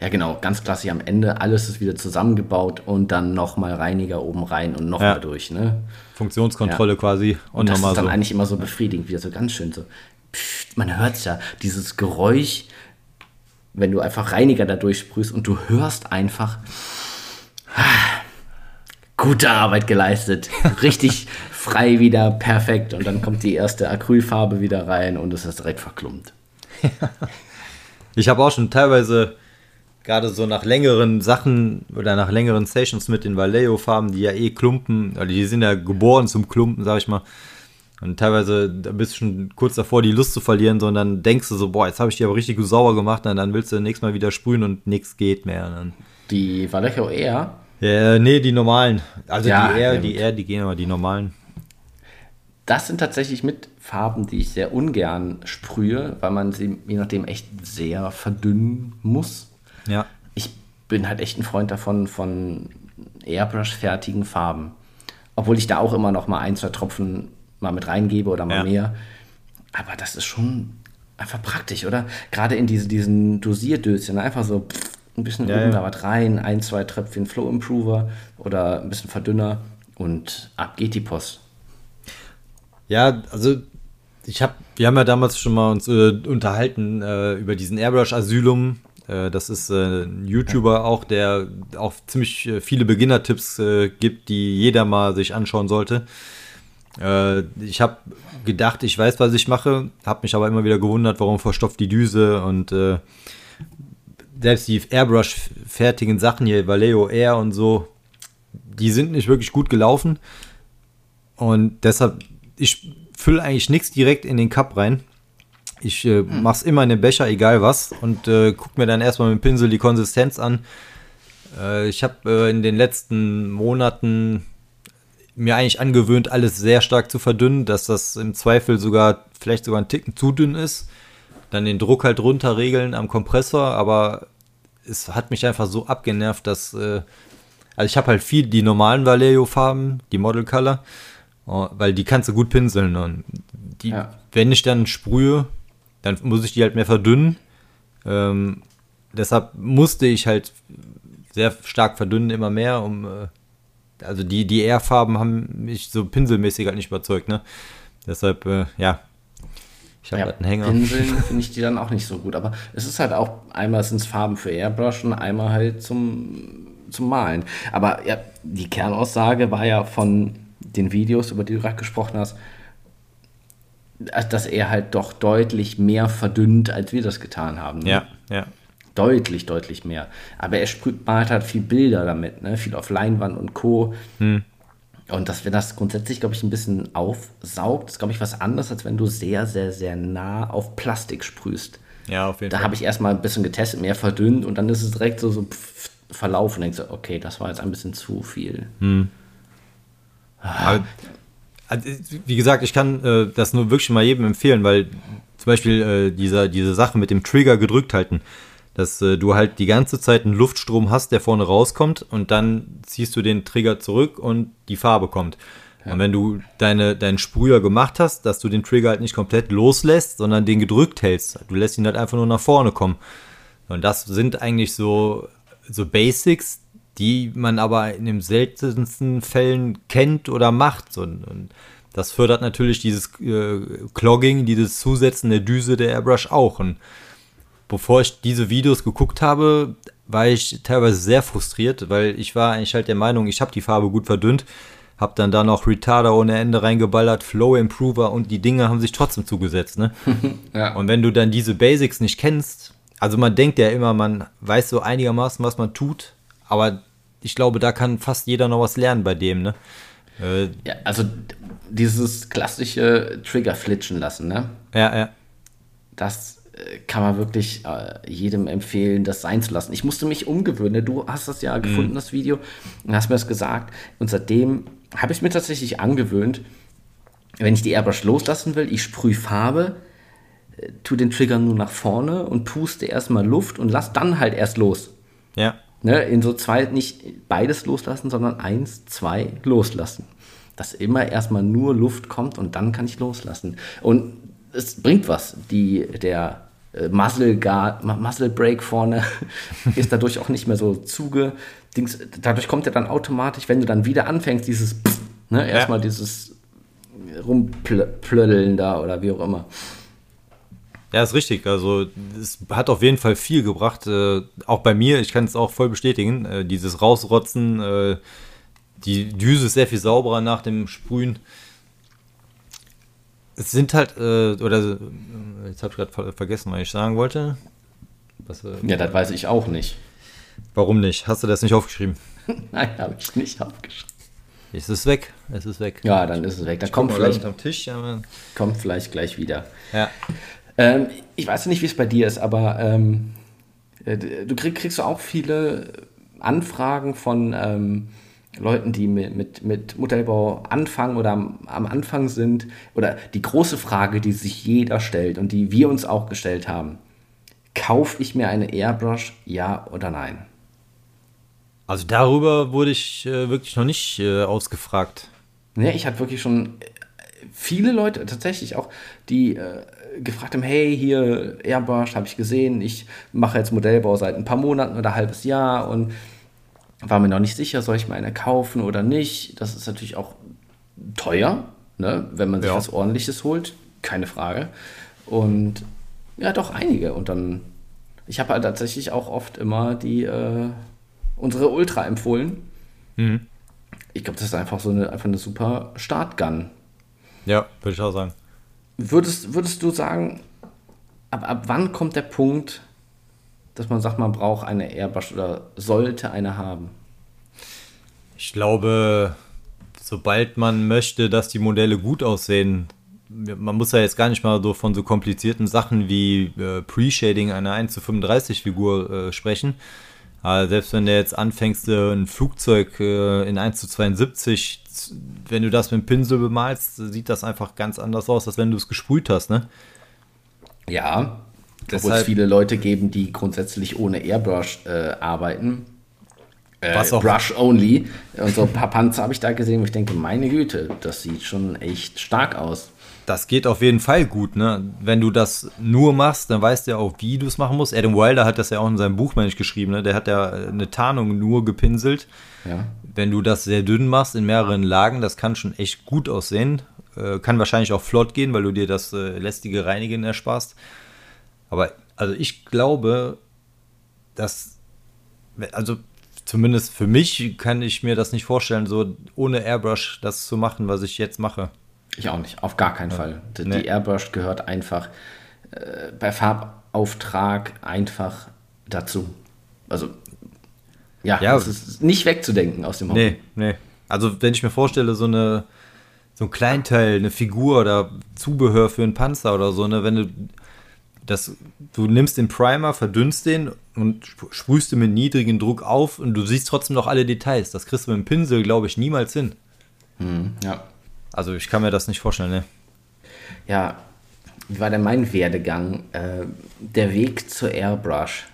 [SPEAKER 1] Ja, genau, ganz klassisch am Ende. Alles ist wieder zusammengebaut und dann nochmal Reiniger oben rein und nochmal ja. durch. Ne?
[SPEAKER 2] Funktionskontrolle ja. quasi.
[SPEAKER 1] Und, und das ist dann so. eigentlich immer so befriedigend, wieder so ganz schön so. Pff, man hört es ja, dieses Geräusch, wenn du einfach Reiniger da durchsprühst und du hörst einfach. Gute Arbeit geleistet. Richtig frei wieder, perfekt. Und dann kommt die erste Acrylfarbe wieder rein und es ist direkt verklumpt.
[SPEAKER 2] ich habe auch schon teilweise gerade so nach längeren Sachen oder nach längeren Sessions mit den Vallejo-Farben, die ja eh klumpen, also die sind ja geboren zum Klumpen, sag ich mal. Und teilweise da bist du schon kurz davor, die Lust zu verlieren, sondern denkst du so, boah, jetzt habe ich die aber richtig sauer gemacht, und dann willst du nächstes Mal wieder sprühen und nichts geht mehr. Dann
[SPEAKER 1] die Vallejo eher?
[SPEAKER 2] Ja, nee, die normalen. Also ja, die eher, die eher, die gehen aber die normalen.
[SPEAKER 1] Das sind tatsächlich mit Farben, die ich sehr ungern sprühe, weil man sie je nachdem echt sehr verdünnen muss.
[SPEAKER 2] Ja.
[SPEAKER 1] Ich bin halt echt ein Freund davon, von Airbrush-fertigen Farben. Obwohl ich da auch immer noch mal ein, zwei Tropfen mal mit reingebe oder mal ja. mehr. Aber das ist schon einfach praktisch, oder? Gerade in diese, diesen Dosierdöschen, einfach so pff, ein bisschen ja, oben ja. da was rein, ein, zwei Tröpfchen Flow Improver oder ein bisschen Verdünner und ab geht die Post.
[SPEAKER 2] Ja, also ich habe, wir haben ja damals schon mal uns äh, unterhalten äh, über diesen Airbrush Asylum das ist äh, ein YouTuber auch, der auch ziemlich äh, viele Beginner-Tipps gibt, die jeder mal sich anschauen sollte. ich habe gedacht, ich weiß, was ich mache, habe mich aber immer wieder gewundert, warum verstopft die Düse und selbst die Airbrush-fertigen Sachen hier, Vallejo Air und so, die sind nicht wirklich gut gelaufen. Und deshalb, ich fülle eigentlich nichts direkt in den Cup rein. Ich äh, hm. mach's immer in den Becher, egal was, und äh, guck mir dann erstmal mit dem Pinsel die Konsistenz an. Äh, ich habe äh, in den letzten Monaten mir eigentlich angewöhnt, alles sehr stark zu verdünnen, dass das im Zweifel sogar vielleicht sogar ein Ticken zu dünn ist. Dann den Druck halt runterregeln am Kompressor, aber es hat mich einfach so abgenervt, dass äh, also ich habe halt viel die normalen Vallejo-Farben, die Model Color, oh, weil die kannst du gut pinseln und die, ja. wenn ich dann sprühe, dann muss ich die halt mehr verdünnen. Ähm, deshalb musste ich halt sehr stark verdünnen, immer mehr, um äh, also die, die Air-Farben haben mich so pinselmäßig halt nicht überzeugt, ne? Deshalb, äh, ja.
[SPEAKER 1] Ich habe ja, halt einen Hänger. Pinseln finde ich die dann auch nicht so gut. Aber es ist halt auch, einmal sind es Farben für Airbrush und einmal halt zum, zum Malen. Aber ja, die Kernaussage war ja von den Videos, über die du gerade gesprochen hast, dass er halt doch deutlich mehr verdünnt, als wir das getan haben.
[SPEAKER 2] Ne? Ja, ja.
[SPEAKER 1] Deutlich, deutlich mehr. Aber er sprüht, malt halt viel Bilder damit, ne? viel auf Leinwand und Co. Hm. Und dass, wenn das grundsätzlich, glaube ich, ein bisschen aufsaugt, ist, glaube ich, was anderes, als wenn du sehr, sehr, sehr nah auf Plastik sprühst.
[SPEAKER 2] Ja, auf jeden
[SPEAKER 1] da Fall. Da habe ich erstmal ein bisschen getestet, mehr verdünnt und dann ist es direkt so, so pff, verlaufen. Und denkst du, okay, das war jetzt ein bisschen zu viel. Hm.
[SPEAKER 2] Ah. Also, wie gesagt, ich kann äh, das nur wirklich mal jedem empfehlen, weil zum Beispiel äh, dieser, diese Sache mit dem Trigger gedrückt halten, dass äh, du halt die ganze Zeit einen Luftstrom hast, der vorne rauskommt und dann ziehst du den Trigger zurück und die Farbe kommt. Ja. Und wenn du deine, deinen Sprüher gemacht hast, dass du den Trigger halt nicht komplett loslässt, sondern den gedrückt hältst. Du lässt ihn halt einfach nur nach vorne kommen. Und das sind eigentlich so, so Basics, die man aber in den seltensten Fällen kennt oder macht. Und, und das fördert natürlich dieses äh, Clogging, dieses Zusetzen der Düse der Airbrush auch. Und bevor ich diese Videos geguckt habe, war ich teilweise sehr frustriert, weil ich war eigentlich halt der Meinung, ich habe die Farbe gut verdünnt, habe dann da noch Retarder ohne Ende reingeballert, Flow Improver und die Dinge haben sich trotzdem zugesetzt. Ne? ja. Und wenn du dann diese Basics nicht kennst, also man denkt ja immer, man weiß so einigermaßen, was man tut, aber ich glaube, da kann fast jeder noch was lernen bei dem, ne?
[SPEAKER 1] Äh, ja, also dieses klassische Trigger flitschen lassen, ne?
[SPEAKER 2] Ja, ja.
[SPEAKER 1] Das äh, kann man wirklich äh, jedem empfehlen, das sein zu lassen. Ich musste mich umgewöhnen. Du hast das ja mhm. gefunden, das Video, und hast mir das gesagt. Und seitdem habe ich mir tatsächlich angewöhnt, wenn ich die Airbrush loslassen will, ich sprühe Farbe, äh, tu den Trigger nur nach vorne und puste erstmal Luft und lass dann halt erst los.
[SPEAKER 2] Ja.
[SPEAKER 1] Ne, in so zwei, nicht beides loslassen, sondern eins, zwei loslassen. Dass immer erstmal nur Luft kommt und dann kann ich loslassen. Und es bringt was. Die, der äh, Muscle, Guard, Muscle Break vorne ist dadurch auch nicht mehr so zuge. Dings, dadurch kommt er dann automatisch, wenn du dann wieder anfängst, dieses, Pff, ne, erstmal ja. dieses Rumplödeln da oder wie auch immer.
[SPEAKER 2] Ja, ist richtig. Also es hat auf jeden Fall viel gebracht. Äh, auch bei mir, ich kann es auch voll bestätigen. Äh, dieses Rausrotzen, äh, die Düse ist sehr viel sauberer nach dem Sprühen. Es sind halt, äh, oder äh, jetzt habe ich gerade vergessen, was ich sagen wollte.
[SPEAKER 1] Was, äh, ja, das weiß ich auch nicht.
[SPEAKER 2] Warum nicht? Hast du das nicht aufgeschrieben?
[SPEAKER 1] Nein, habe ich nicht aufgeschrieben.
[SPEAKER 2] Es ist weg. Es ist weg.
[SPEAKER 1] Ja, dann ist es weg. Da kommt vielleicht am Tisch. Ja, kommt vielleicht gleich wieder.
[SPEAKER 2] Ja.
[SPEAKER 1] Ähm, ich weiß nicht, wie es bei dir ist, aber ähm, äh, du krieg, kriegst du auch viele Anfragen von ähm, Leuten, die mit, mit, mit Modellbau anfangen oder am, am, Anfang sind. Oder die große Frage, die sich jeder stellt und die wir uns auch gestellt haben. Kaufe ich mir eine Airbrush, ja oder nein?
[SPEAKER 2] Also darüber wurde ich äh, wirklich noch nicht äh, ausgefragt.
[SPEAKER 1] Ja, ich hatte wirklich schon äh, viele Leute tatsächlich auch, die äh, gefragt haben, hey, hier Airbrush habe ich gesehen, ich mache jetzt Modellbau seit ein paar Monaten oder ein halbes Jahr und war mir noch nicht sicher, soll ich mir eine kaufen oder nicht. Das ist natürlich auch teuer, ne? wenn man sich ja. was ordentliches holt, keine Frage. Und ja, doch einige. Und dann, ich habe halt tatsächlich auch oft immer die, äh, unsere Ultra empfohlen. Mhm. Ich glaube, das ist einfach so eine, einfach eine super Startgun.
[SPEAKER 2] Ja, würde ich auch sagen.
[SPEAKER 1] Würdest, würdest du sagen, ab, ab wann kommt der Punkt, dass man sagt, man braucht eine Airbrush oder sollte eine haben?
[SPEAKER 2] Ich glaube, sobald man möchte, dass die Modelle gut aussehen, man muss ja jetzt gar nicht mal so von so komplizierten Sachen wie äh, Pre-Shading einer 1 zu 35 Figur äh, sprechen. Aber selbst wenn du jetzt anfängst, äh, ein Flugzeug äh, in 1 zu 72 wenn du das mit dem Pinsel bemalst, sieht das einfach ganz anders aus, als wenn du es gesprüht hast, ne?
[SPEAKER 1] Ja, obwohl es viele Leute geben, die grundsätzlich ohne Airbrush äh, arbeiten. Äh, Was auch Brush only. Und so ein paar Panzer habe ich da gesehen, wo ich denke, meine Güte, das sieht schon echt stark aus.
[SPEAKER 2] das geht auf jeden Fall gut, ne? Wenn du das nur machst, dann weißt du ja auch, wie du es machen musst. Adam Wilder hat das ja auch in seinem Buch, meine ich, geschrieben, ne? Der hat ja eine Tarnung nur gepinselt. Ja. Wenn du das sehr dünn machst in mehreren Lagen, das kann schon echt gut aussehen. Äh, kann wahrscheinlich auch flott gehen, weil du dir das äh, lästige Reinigen ersparst. Aber also ich glaube, dass, also zumindest für mich kann ich mir das nicht vorstellen, so ohne Airbrush das zu machen, was ich jetzt mache.
[SPEAKER 1] Ich auch nicht, auf gar keinen ja. Fall. Die, nee. Airbrush gehört einfach äh, bei Farbauftrag einfach dazu. Also, ja, ja, das ist nicht wegzudenken aus dem
[SPEAKER 2] Hobby. Nee, nee. Also, wenn ich mir vorstelle, so eine so ein Kleinteil, eine Figur oder Zubehör für einen Panzer oder so, ne, wenn du das, du nimmst den Primer, verdünnst den und sprühst ihn mit niedrigem Druck auf und du siehst trotzdem noch alle Details. Das kriegst du mit dem Pinsel, glaube ich, niemals hin. Hm, ja. Also ich kann mir das nicht vorstellen, ne?
[SPEAKER 1] Ja, wie war denn mein Werdegang? Äh, der Weg zur Airbrush.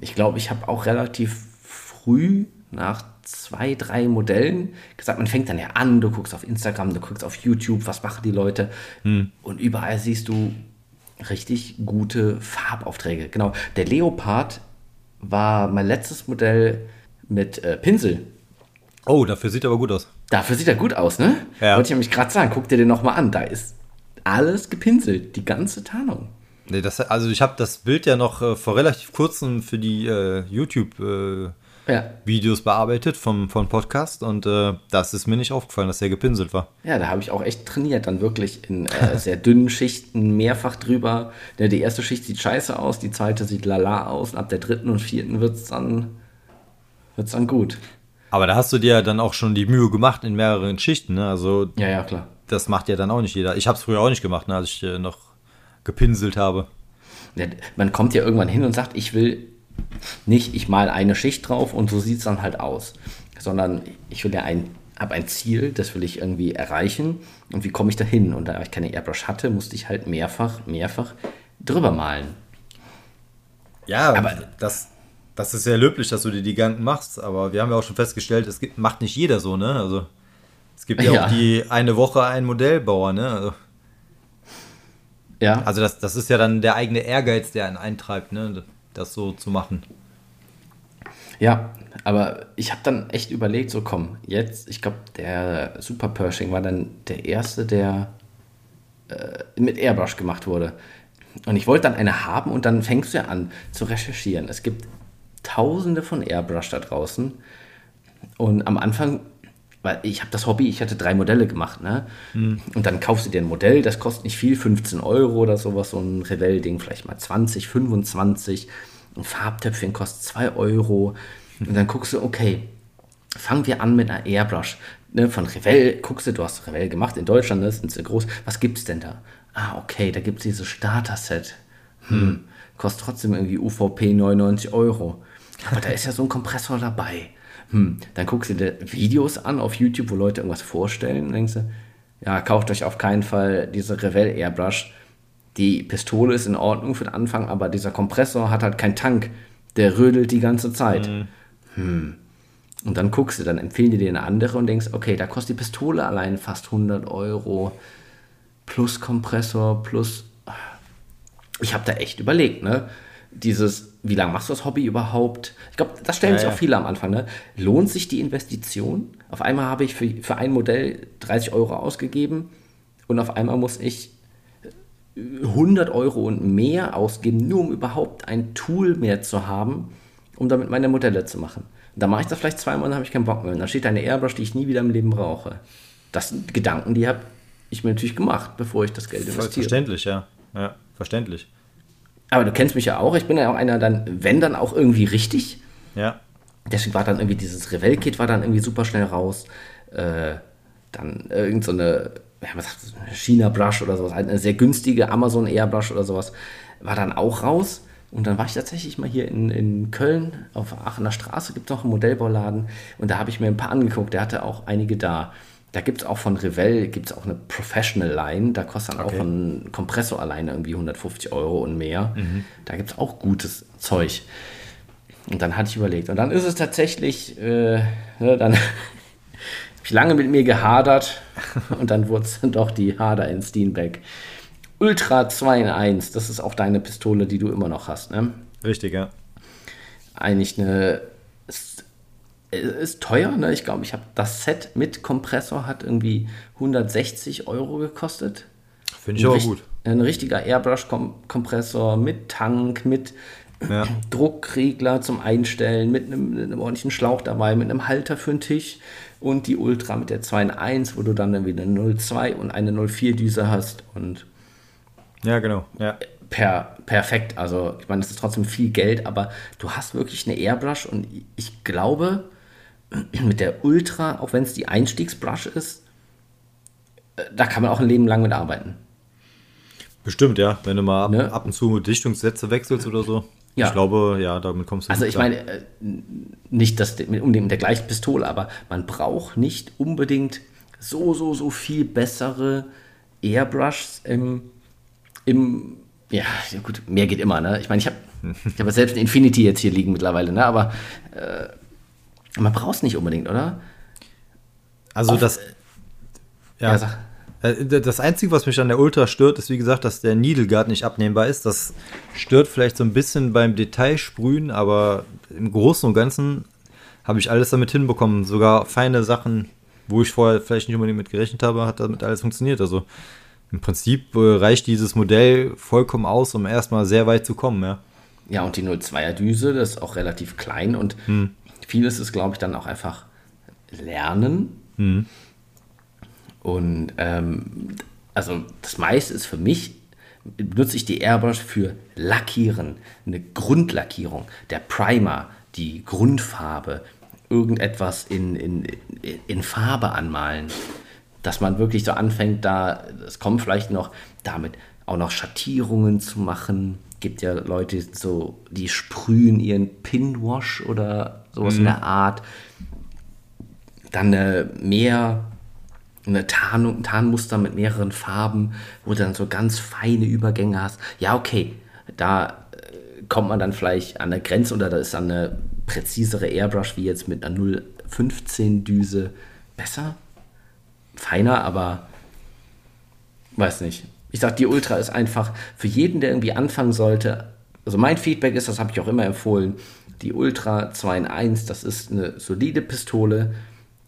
[SPEAKER 1] Ich glaube, ich habe auch relativ früh nach zwei, drei Modellen gesagt, man fängt dann ja an, du guckst auf Instagram, du guckst auf YouTube, was machen die Leute hm. und überall siehst du richtig gute Farbaufträge. Genau, der Leopard war mein letztes Modell mit äh, Pinsel.
[SPEAKER 2] Oh, dafür sieht er aber gut aus.
[SPEAKER 1] Dafür sieht er gut aus, ne? Ja. Wollte ich nämlich gerade sagen, guck dir den nochmal an. Da ist alles gepinselt, die ganze Tarnung.
[SPEAKER 2] Nee, das, also ich habe das Bild ja noch äh, vor relativ kurzem für die äh, YouTube äh, ja. Videos bearbeitet vom, vom Podcast und äh, das ist mir nicht aufgefallen, dass der gepinselt war.
[SPEAKER 1] Ja, da habe ich auch echt trainiert, dann wirklich in äh, sehr dünnen Schichten mehrfach drüber. Ja, die erste Schicht sieht scheiße aus, die zweite sieht lala aus und ab der dritten und vierten wird es dann, wird's dann gut.
[SPEAKER 2] Aber da hast du dir ja dann auch schon die Mühe gemacht in mehreren Schichten, ne? Also,
[SPEAKER 1] ja, ja, klar.
[SPEAKER 2] Das macht ja dann auch nicht jeder. Ich habe es früher auch nicht gemacht, ne, als ich äh, noch gepinselt habe.
[SPEAKER 1] Man kommt ja irgendwann hin und sagt, ich will nicht, ich mal eine Schicht drauf und so sieht es dann halt aus. Sondern ich will ja ein, habe ein Ziel, das will ich irgendwie erreichen. Und wie komme ich da hin? Und da ich keine Airbrush hatte, musste ich halt mehrfach, mehrfach drüber malen.
[SPEAKER 2] Ja, aber das, das ist sehr löblich, dass du dir die Gedanken machst, aber wir haben ja auch schon festgestellt, es gibt, macht nicht jeder so, ne? Also es gibt ja, ja. auch die eine Woche ein Modellbauer, ne? Also, ja. Also das, das ist ja dann der eigene Ehrgeiz, der einen eintreibt, ne? das so zu machen.
[SPEAKER 1] Ja, aber ich habe dann echt überlegt, so komm, jetzt, ich glaube, der Super Pershing war dann der erste, der äh, mit Airbrush gemacht wurde. Und ich wollte dann eine haben und dann fängst du ja an zu recherchieren. Es gibt tausende von Airbrush da draußen. Und am Anfang, weil ich habe das Hobby, ich hatte drei Modelle gemacht, ne? Mhm. Und dann kaufst du dir ein Modell, das kostet nicht viel, 15 Euro oder sowas, so ein Revell-Ding, vielleicht mal 20, 25 ein Farbtöpfchen kostet 2 Euro. Und dann guckst du, okay, fangen wir an mit einer Airbrush. Ne, von Revell, guckst du, du hast Revell gemacht in Deutschland, das sind sie groß. Was gibt's denn da? Ah, okay, da gibt es dieses Starter-Set. Hm, kostet trotzdem irgendwie UVP 99 Euro. Aber da ist ja so ein Kompressor dabei. Hm, dann guckst du dir Videos an auf YouTube, wo Leute irgendwas vorstellen und denkst du, ja, kauft euch auf keinen Fall diese Revell Airbrush die Pistole ist in Ordnung für den Anfang, aber dieser Kompressor hat halt keinen Tank. Der rödelt die ganze Zeit. Mhm. Hm. Und dann guckst du, dann empfehlen die dir eine andere und denkst, okay, da kostet die Pistole allein fast 100 Euro. Plus Kompressor, plus. Ich habe da echt überlegt, ne? Dieses, wie lange machst du das Hobby überhaupt? Ich glaube, das stellen ja, sich auch viele am Anfang, ne? Lohnt sich die Investition? Auf einmal habe ich für, für ein Modell 30 Euro ausgegeben und auf einmal muss ich 100 Euro und mehr ausgeben, nur um überhaupt ein Tool mehr zu haben, um damit meine Modelle zu machen. Da mache ich das vielleicht zweimal und dann habe ich keinen Bock mehr. Und dann steht eine Airbrush, die ich nie wieder im Leben brauche. Das sind Gedanken, die habe ich mir natürlich gemacht, bevor ich das Geld investiere.
[SPEAKER 2] Verständlich, ja. Ja, verständlich.
[SPEAKER 1] Aber du kennst mich ja auch. Ich bin ja auch einer dann, wenn dann auch irgendwie richtig.
[SPEAKER 2] Ja.
[SPEAKER 1] Deswegen war dann irgendwie dieses Revell-Kit war dann irgendwie super schnell raus. Äh, dann irgend so eine ja, was sagt China Brush oder sowas, halt eine sehr günstige Amazon Airbrush oder sowas, war dann auch raus. Und dann war ich tatsächlich mal hier in, in Köln, auf Aachener Straße gibt es noch einen Modellbauladen und da habe ich mir ein paar angeguckt, der hatte auch einige da. Da gibt es auch von Revell gibt's auch eine Professional Line, da kostet dann okay. auch ein Kompressor alleine irgendwie 150 Euro und mehr. Mhm. Da gibt es auch gutes Zeug. Und dann hatte ich überlegt. Und dann ist es tatsächlich, äh, ne, dann habe ich lange mit mir gehadert und dann wurde es doch die Harder in Steenbeck. Ultra 2 in 1, das ist auch deine Pistole, die du immer noch hast, ne?
[SPEAKER 2] Richtig, ja.
[SPEAKER 1] Eigentlich eine. Ist, ist teuer, ne? Ich glaube, ich habe das Set mit Kompressor hat irgendwie 160 Euro gekostet.
[SPEAKER 2] Finde ich aber gut.
[SPEAKER 1] Ein richtiger Airbrush-Kompressor mit Tank, mit ja. Druckregler zum Einstellen, mit einem, mit einem, ordentlichen Schlauch dabei, mit einem Halter für den Tisch und die Ultra mit der 2 in 1, wo du dann irgendwie eine 02 und eine 04 Düse hast und
[SPEAKER 2] ja, genau. Ja.
[SPEAKER 1] Per, perfekt. Also, ich meine, das ist trotzdem viel Geld, aber du hast wirklich eine Airbrush und ich glaube, mit der Ultra, auch wenn es die Einstiegsbrush ist, äh, da kann man auch ein Leben lang mit arbeiten.
[SPEAKER 2] Bestimmt, ja. Wenn du mal ab, ne? ab und zu Dichtungssätze wechselst oder so. Ja. Ich glaube, ja, damit kommst du
[SPEAKER 1] Also, ich klar. meine, äh, nicht das unbedingt mit der gleichen Pistole, aber man braucht nicht unbedingt so, so, so viel bessere Airbrushs im im, ja, gut, mehr geht immer, ne? Ich meine, ich habe ich hab selbst ein Infinity jetzt hier liegen mittlerweile, ne? Aber äh, man braucht es nicht unbedingt, oder?
[SPEAKER 2] Also Oft, das. Ja, ja sag. Äh, das Einzige, was mich an der Ultra stört, ist wie gesagt, dass der Needle Guard nicht abnehmbar ist. Das stört vielleicht so ein bisschen beim Detailsprühen, aber im Großen und Ganzen habe ich alles damit hinbekommen. Sogar feine Sachen, wo ich vorher vielleicht nicht unbedingt mit gerechnet habe, hat damit alles funktioniert. Also im Prinzip äh, reicht dieses Modell vollkommen aus, um erstmal sehr weit zu kommen, ja.
[SPEAKER 1] Ja, und die 02er Düse, das ist auch relativ klein und hm. Vieles ist, glaube ich, dann auch einfach Lernen. Hm. Und ähm, also das meiste ist für mich, benutze ich die Airbrush für Lackieren, eine Grundlackierung, der Primer, die Grundfarbe, irgendetwas in, in, in Farbe anmalen dass man wirklich so anfängt, da, es kommt vielleicht noch, damit auch noch Schattierungen zu machen. Gibt ja Leute, so, die sprühen ihren Pinwash oder sowas mhm. in der Art. Dann äh, mehr eine Tarnung, ein Tarnmuster mit mehreren Farben, wo du dann so ganz feine Übergänge hast. Ja, okay, da äh, kommt man dann vielleicht an der Grenze oder da ist dann eine präzisere Airbrush wie jetzt mit einer 015 Düse besser feiner, aber weiß nicht. Ich sag, die Ultra ist einfach für jeden, der irgendwie anfangen sollte. Also mein Feedback ist, das habe ich auch immer empfohlen, die Ultra 2 in 1, das ist eine solide Pistole,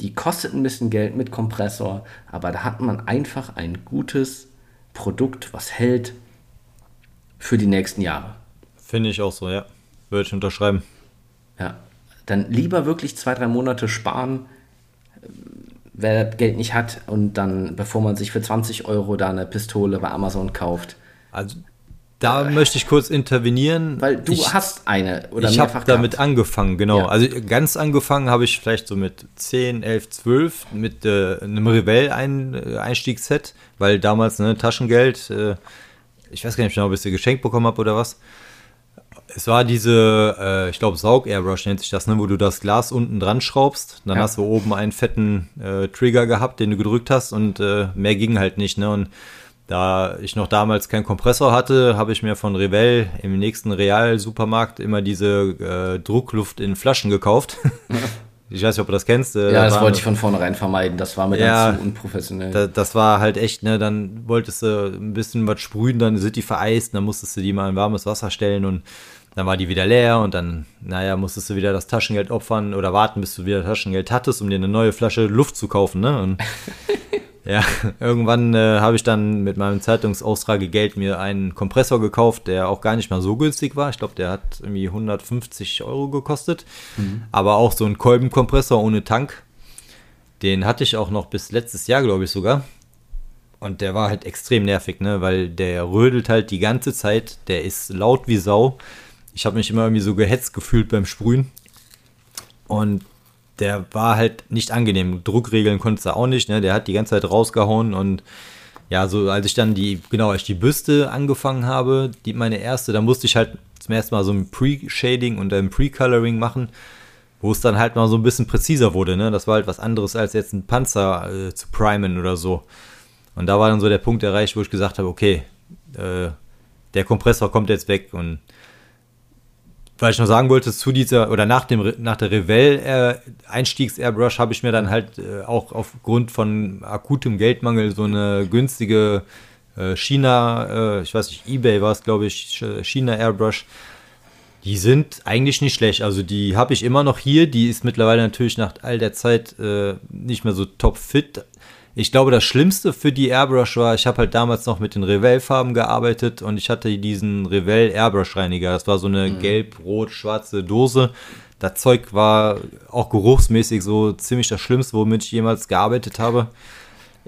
[SPEAKER 1] die kostet ein bisschen Geld mit Kompressor, aber da hat man einfach ein gutes Produkt, was hält für die nächsten Jahre.
[SPEAKER 2] Finde ich auch so, ja. Würde ich unterschreiben.
[SPEAKER 1] Ja. Dann lieber wirklich zwei, drei Monate sparen, wer Geld nicht hat und dann, bevor man sich für 20 Euro da eine Pistole bei Amazon kauft.
[SPEAKER 2] Also da äh, möchte ich kurz intervenieren.
[SPEAKER 1] Weil du ich, hast eine
[SPEAKER 2] oder Ich habe damit angefangen, genau. Ja. Also ganz angefangen habe ich vielleicht so mit 10, 11, 12 mit äh, einem Revell-Einstiegsset, -Ein weil damals ne, Taschengeld, äh, ich weiß gar nicht genau, ob ich sie geschenkt bekommen habe oder was. Es war diese, äh, ich glaube, Saug-Airbrush nennt sich das, ne, wo du das Glas unten dran schraubst. Dann ja. hast du oben einen fetten äh, Trigger gehabt, den du gedrückt hast und äh, mehr ging halt nicht. Ne? Und da ich noch damals keinen Kompressor hatte, habe ich mir von Revell im nächsten Real-Supermarkt immer diese äh, Druckluft in Flaschen gekauft. Ich weiß nicht, ob du das kennst.
[SPEAKER 1] Äh, ja, das wollte ich von vornherein vermeiden. Das war mir ja, dann zu unprofessionell.
[SPEAKER 2] Da, das war halt echt, ne, dann wolltest du ein bisschen was sprühen, dann sind die vereist, dann musstest du die mal in warmes Wasser stellen und dann war die wieder leer und dann, naja, musstest du wieder das Taschengeld opfern oder warten, bis du wieder Taschengeld hattest, um dir eine neue Flasche Luft zu kaufen, ne? Und ja, irgendwann äh, habe ich dann mit meinem Zeitungsaustragegeld mir einen Kompressor gekauft, der auch gar nicht mal so günstig war. Ich glaube, der hat irgendwie 150 Euro gekostet. Mhm. Aber auch so ein Kolbenkompressor ohne Tank. Den hatte ich auch noch bis letztes Jahr, glaube ich sogar. Und der war halt extrem nervig, ne? Weil der rödelt halt die ganze Zeit. Der ist laut wie Sau. Ich habe mich immer irgendwie so gehetzt gefühlt beim Sprühen. Und der war halt nicht angenehm. Druckregeln konntest du auch nicht, ne? Der hat die ganze Zeit rausgehauen und ja, so als ich dann die, genau, als ich die Büste angefangen habe, die meine erste, da musste ich halt zum ersten Mal so ein Pre-Shading und ein Pre-Coloring machen, wo es dann halt mal so ein bisschen präziser wurde, ne? Das war halt was anderes als jetzt ein Panzer äh, zu primen oder so. Und da war dann so der Punkt erreicht, wo ich gesagt habe, okay, äh, der Kompressor kommt jetzt weg und weil ich noch sagen wollte, zu dieser oder nach dem nach der Revell äh, Einstiegs Airbrush habe ich mir dann halt äh, auch aufgrund von akutem Geldmangel so eine günstige äh, China, äh, ich weiß nicht, eBay war es glaube ich, China Airbrush. Die sind eigentlich nicht schlecht. Also die habe ich immer noch hier. Die ist mittlerweile natürlich nach all der Zeit nicht mehr so top fit. Ich glaube, das Schlimmste für die Airbrush war, ich habe halt damals noch mit den Revell-Farben gearbeitet und ich hatte diesen Revell Airbrush-Reiniger. Das war so eine mhm. gelb-rot-schwarze Dose. Das Zeug war auch geruchsmäßig so ziemlich das Schlimmste, womit ich jemals gearbeitet habe.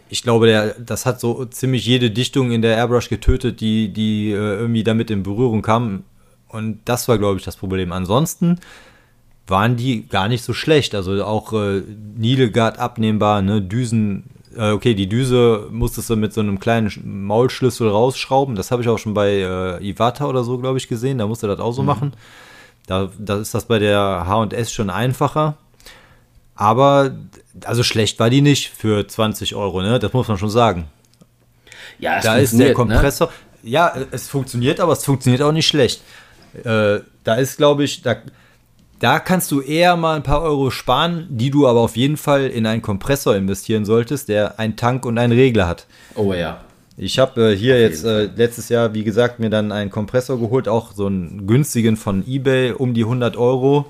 [SPEAKER 2] Ich glaube, der, das hat so ziemlich jede Dichtung in der Airbrush getötet, die, die äh, irgendwie damit in Berührung kam. Und das war, glaube ich, das Problem. Ansonsten waren die gar nicht so schlecht. Also auch äh, Needle Guard abnehmbar, ne? Düsen äh, okay, die Düse musstest du mit so einem kleinen Maulschlüssel rausschrauben. Das habe ich auch schon bei äh, Iwata oder so, glaube ich, gesehen. Da musst du das auch so mhm. machen. Da, da ist das bei der HS schon einfacher. Aber, also schlecht war die nicht für 20 Euro, ne? Das muss man schon sagen. Ja, es da ist der ne? Kompressor. Ne? Ja, es funktioniert, aber es funktioniert auch nicht schlecht. Äh, da ist, glaube ich, da, da kannst du eher mal ein paar Euro sparen, die du aber auf jeden Fall in einen Kompressor investieren solltest, der einen Tank und einen Regler hat.
[SPEAKER 1] Oh ja.
[SPEAKER 2] Ich habe äh, hier jetzt äh, letztes Jahr, wie gesagt, mir dann einen Kompressor geholt, auch so einen günstigen von eBay, um die 100 Euro.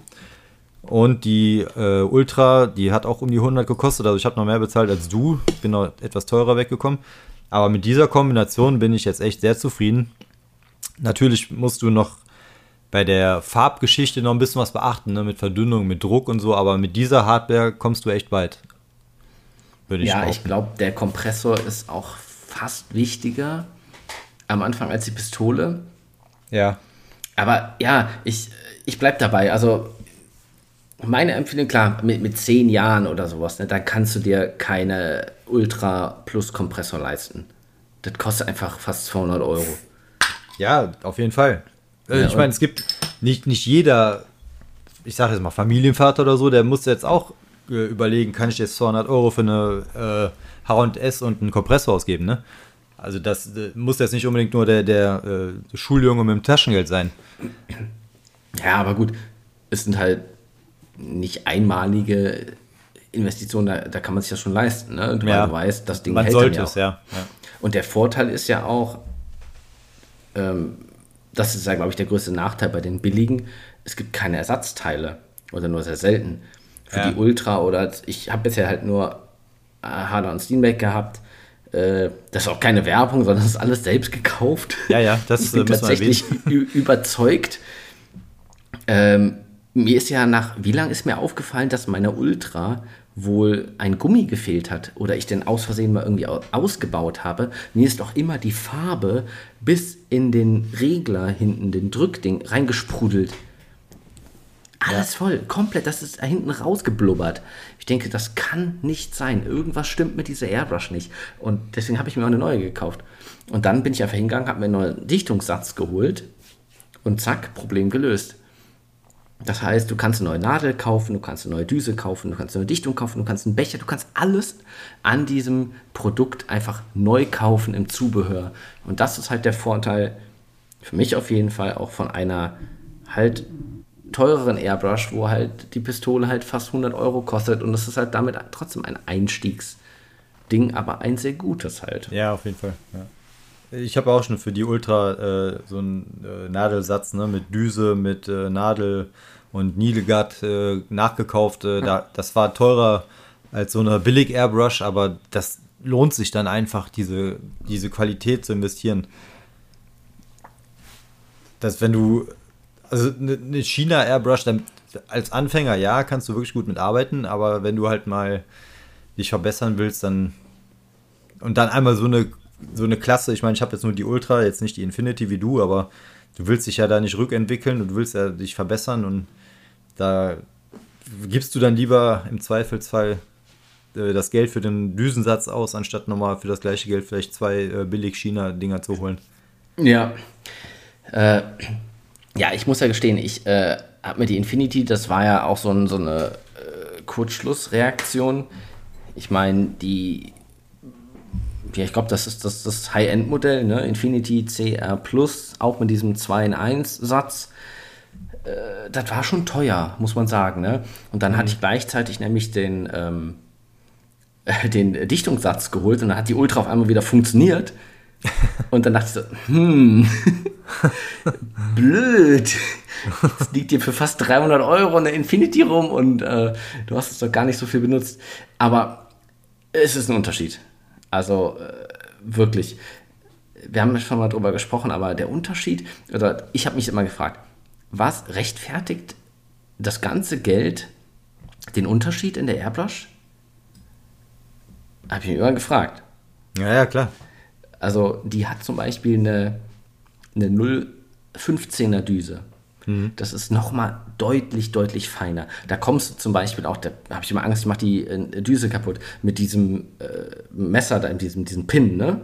[SPEAKER 2] Und die äh, Ultra, die hat auch um die 100 gekostet. Also ich habe noch mehr bezahlt als du. Ich bin noch etwas teurer weggekommen. Aber mit dieser Kombination bin ich jetzt echt sehr zufrieden. Natürlich musst du noch bei der Farbgeschichte noch ein bisschen was beachten, ne? mit Verdünnung, mit Druck und so, aber mit dieser Hardware kommst du echt weit.
[SPEAKER 1] Würde ich ja, ich glaube, der Kompressor ist auch fast wichtiger am Anfang als die Pistole.
[SPEAKER 2] Ja.
[SPEAKER 1] Aber ja, ich, ich bleibe dabei. Also meine Empfehlung, klar, mit, mit zehn Jahren oder sowas, ne, da kannst du dir keine Ultra Plus Kompressor leisten. Das kostet einfach fast 200 Euro.
[SPEAKER 2] Ja, auf jeden Fall. Äh, ja, ich meine, es gibt nicht, nicht jeder, ich sage jetzt mal Familienvater oder so, der muss jetzt auch äh, überlegen, kann ich jetzt 200 Euro für eine äh, H&S und einen Kompressor ausgeben, ne? Also das äh, muss jetzt nicht unbedingt nur der, der äh, Schuljunge mit dem Taschengeld sein.
[SPEAKER 1] Ja, aber gut, es sind halt nicht einmalige Investitionen, da, da kann man sich das schon leisten, ne? Und ja. du weißt, das Ding
[SPEAKER 2] man hält sollte ja es, ja. ja.
[SPEAKER 1] Und der Vorteil ist ja auch, ähm, das ist ja, glaube ich, der größte Nachteil bei den billigen. Es gibt keine Ersatzteile oder nur sehr selten. Für ja. die Ultra oder ich habe bisher halt nur äh, Harder und Steenbeck gehabt. Äh, das ist auch keine Werbung, sondern das ist alles selbst gekauft.
[SPEAKER 2] Ja, ja, das
[SPEAKER 1] ich bin tatsächlich überzeugt. Ähm, mir ist ja nach, wie lange ist mir aufgefallen, dass meine Ultra wohl ein Gummi gefehlt hat oder ich den aus Versehen mal irgendwie ausgebaut habe. Mir ist doch immer die Farbe bis in den Regler hinten, den Drückding, reingesprudelt. Alles ja. voll, komplett, das ist da hinten rausgeblubbert. Ich denke, das kann nicht sein. Irgendwas stimmt mit dieser Airbrush nicht. Und deswegen habe ich mir auch eine neue gekauft. Und dann bin ich einfach hingegangen, habe mir einen neuen Dichtungssatz geholt und zack, Problem gelöst. Das heißt, du kannst eine neue Nadel kaufen, du kannst eine neue Düse kaufen, du kannst eine neue Dichtung kaufen, du kannst einen Becher, du kannst alles an diesem Produkt einfach neu kaufen im Zubehör. Und das ist halt der Vorteil, für mich auf jeden Fall, auch von einer halt teureren Airbrush, wo halt die Pistole halt fast 100 Euro kostet und das ist halt damit trotzdem ein Einstiegsding, aber ein sehr gutes halt.
[SPEAKER 2] Ja, auf jeden Fall. Ja. Ich habe auch schon für die Ultra äh, so einen äh, Nadelsatz ne, mit Düse, mit äh, Nadel und Nilgard äh, nachgekauft. Äh, da, das war teurer als so eine billig Airbrush, aber das lohnt sich dann einfach, diese, diese Qualität zu investieren. Dass wenn du, also eine ne China Airbrush, dann als Anfänger, ja, kannst du wirklich gut mitarbeiten, aber wenn du halt mal dich verbessern willst, dann und dann einmal so eine so eine Klasse, ich meine, ich habe jetzt nur die Ultra, jetzt nicht die Infinity wie du, aber du willst dich ja da nicht rückentwickeln und du willst ja dich verbessern und da gibst du dann lieber im Zweifelsfall äh, das Geld für den Düsensatz aus, anstatt nochmal für das gleiche Geld vielleicht zwei äh, billig China-Dinger zu holen.
[SPEAKER 1] Ja. Äh, ja, ich muss ja gestehen, ich äh, habe mir die Infinity, das war ja auch so, ein, so eine Kurzschlussreaktion. Ich meine, die, ja, ich glaube, das ist das, das High-End-Modell, ne? Infinity CR Plus, auch mit diesem 2 in 1 Satz das war schon teuer, muss man sagen. Ne? Und dann mhm. hatte ich gleichzeitig nämlich den, ähm, den Dichtungssatz geholt und dann hat die Ultra auf einmal wieder funktioniert. Und dann dachte ich so, hm, blöd. Jetzt liegt dir für fast 300 Euro eine Infinity rum und äh, du hast es doch gar nicht so viel benutzt. Aber es ist ein Unterschied. Also äh, wirklich. Wir haben schon mal drüber gesprochen, aber der Unterschied, oder ich habe mich immer gefragt, was rechtfertigt das ganze Geld den Unterschied in der Airbrush? Habe ich mich immer gefragt.
[SPEAKER 2] Ja, ja, klar.
[SPEAKER 1] Also die hat zum Beispiel eine, eine 0,15er Düse. Mhm. Das ist nochmal deutlich, deutlich feiner. Da kommst du zum Beispiel auch, da habe ich immer Angst, ich mache die äh, Düse kaputt, mit diesem äh, Messer da, in diesem, diesem Pin, ne?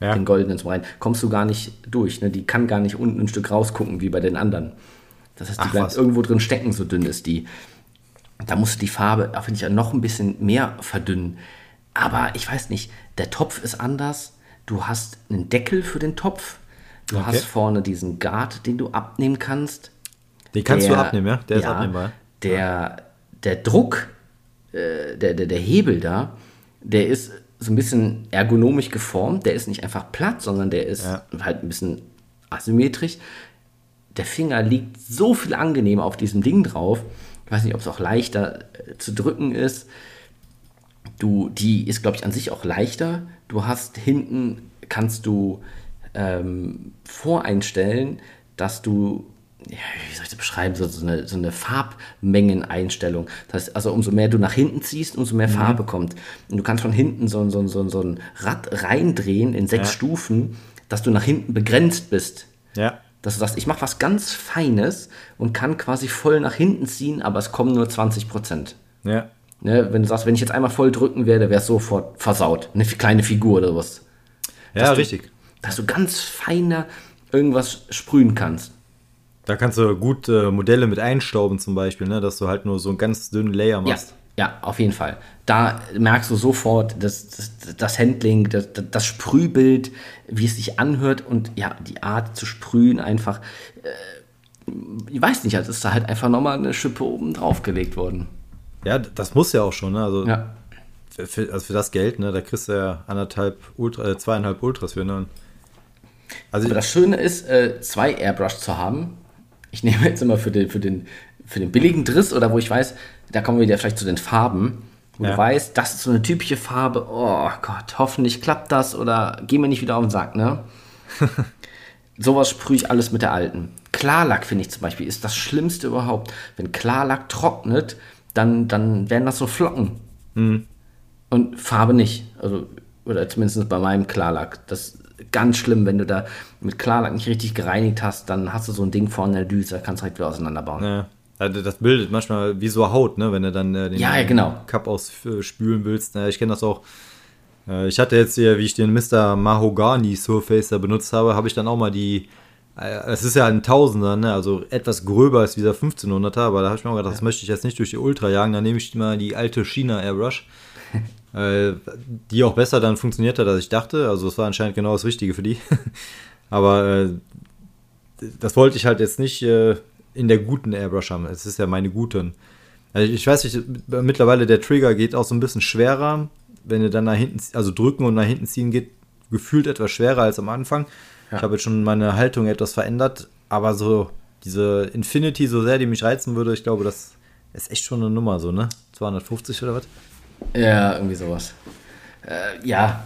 [SPEAKER 1] Ja. Den goldenen zum rein, kommst du gar nicht durch. Ne? Die kann gar nicht unten ein Stück rausgucken, wie bei den anderen. Das heißt, die Ach, bleibt was. irgendwo drin stecken, so dünn ist die. Da musst du die Farbe, finde ich, noch ein bisschen mehr verdünnen. Aber ich weiß nicht, der Topf ist anders. Du hast einen Deckel für den Topf. Du okay. hast vorne diesen Guard, den du abnehmen kannst.
[SPEAKER 2] Den kannst der, du abnehmen, ja?
[SPEAKER 1] Der ja, ist abnehmbar. Der, der Druck, äh, der, der, der Hebel da, der ist so ein bisschen ergonomisch geformt. Der ist nicht einfach platt, sondern der ist ja. halt ein bisschen asymmetrisch. Der Finger liegt so viel angenehmer auf diesem Ding drauf. Ich weiß nicht, ob es auch leichter äh, zu drücken ist. Du, die ist, glaube ich, an sich auch leichter. Du hast hinten, kannst du ähm, voreinstellen, dass du ja, wie soll ich das beschreiben, so, so, eine, so eine Farbmengeneinstellung. Das heißt, also umso mehr du nach hinten ziehst, umso mehr mhm. Farbe kommt. Und du kannst von hinten so, so, so, so ein Rad reindrehen in sechs ja. Stufen, dass du nach hinten begrenzt bist.
[SPEAKER 2] Ja.
[SPEAKER 1] Dass du sagst, ich mache was ganz Feines und kann quasi voll nach hinten ziehen, aber es kommen nur 20 Prozent.
[SPEAKER 2] Ja.
[SPEAKER 1] Ne, wenn du sagst, wenn ich jetzt einmal voll drücken werde, wäre es sofort versaut. Eine kleine Figur oder was.
[SPEAKER 2] Ja, dass richtig.
[SPEAKER 1] Du, dass du ganz feiner irgendwas sprühen kannst.
[SPEAKER 2] Da kannst du gut äh, Modelle mit einstauben zum Beispiel, ne? dass du halt nur so einen ganz dünnen Layer machst.
[SPEAKER 1] Ja, ja auf jeden Fall. Da merkst du sofort das, das, das Handling, das, das Sprühbild, wie es sich anhört und ja, die Art zu sprühen einfach. Äh, ich weiß nicht, es ist da halt einfach nochmal eine Schippe oben drauf gelegt worden.
[SPEAKER 2] Ja, das muss ja auch schon, ne? Also, ja. für, also für das Geld, ne, da kriegst du ja anderthalb Ultra, äh, zweieinhalb Ultras für, ne?
[SPEAKER 1] Also Aber das Schöne ist, äh, zwei Airbrush zu haben, ich nehme jetzt immer für den, für den, für den billigen Driss oder wo ich weiß, da kommen wir wieder vielleicht zu den Farben, wo ja. du weißt, das ist so eine typische Farbe, oh Gott, hoffentlich klappt das oder geh mir nicht wieder auf den Sack, ne? Sowas sprühe ich alles mit der alten. Klarlack, finde ich zum Beispiel, ist das Schlimmste überhaupt. Wenn Klarlack trocknet, dann, dann werden das so Flocken. Mhm. Und Farbe nicht. Also, oder zumindest bei meinem Klarlack. Das ganz schlimm, wenn du da mit Klarlack nicht richtig gereinigt hast, dann hast du so ein Ding vorne in der Düse, kannst du halt wieder auseinanderbauen.
[SPEAKER 2] Ja. Also das bildet manchmal wie so Haut, ne? wenn du dann äh, den
[SPEAKER 1] ja, ja, genau.
[SPEAKER 2] Cup ausspülen willst. ich kenne das auch. Äh, ich hatte jetzt hier, wie ich den Mr. Mahogany Surface da benutzt habe, habe ich dann auch mal die. Äh, es ist ja ein Tausender, ne? also etwas gröber als dieser 1500er, aber da habe ich mir auch gedacht, das möchte ich jetzt nicht durch die Ultra jagen, dann nehme ich mal die alte China Airbrush. äh, die auch besser dann funktioniert hat, als ich dachte. Also es war anscheinend genau das Richtige für die. Aber äh, das wollte ich halt jetzt nicht äh, in der guten Airbrush haben. Es ist ja meine guten. Also ich weiß nicht, mittlerweile der Trigger geht auch so ein bisschen schwerer. Wenn ihr dann nach hinten, also drücken und nach hinten ziehen geht, gefühlt etwas schwerer als am Anfang. Ja. Ich habe jetzt schon meine Haltung etwas verändert, aber so diese Infinity, so sehr die mich reizen würde, ich glaube, das ist echt schon eine Nummer, so, ne? 250 oder was?
[SPEAKER 1] Ja, irgendwie sowas. Äh, ja,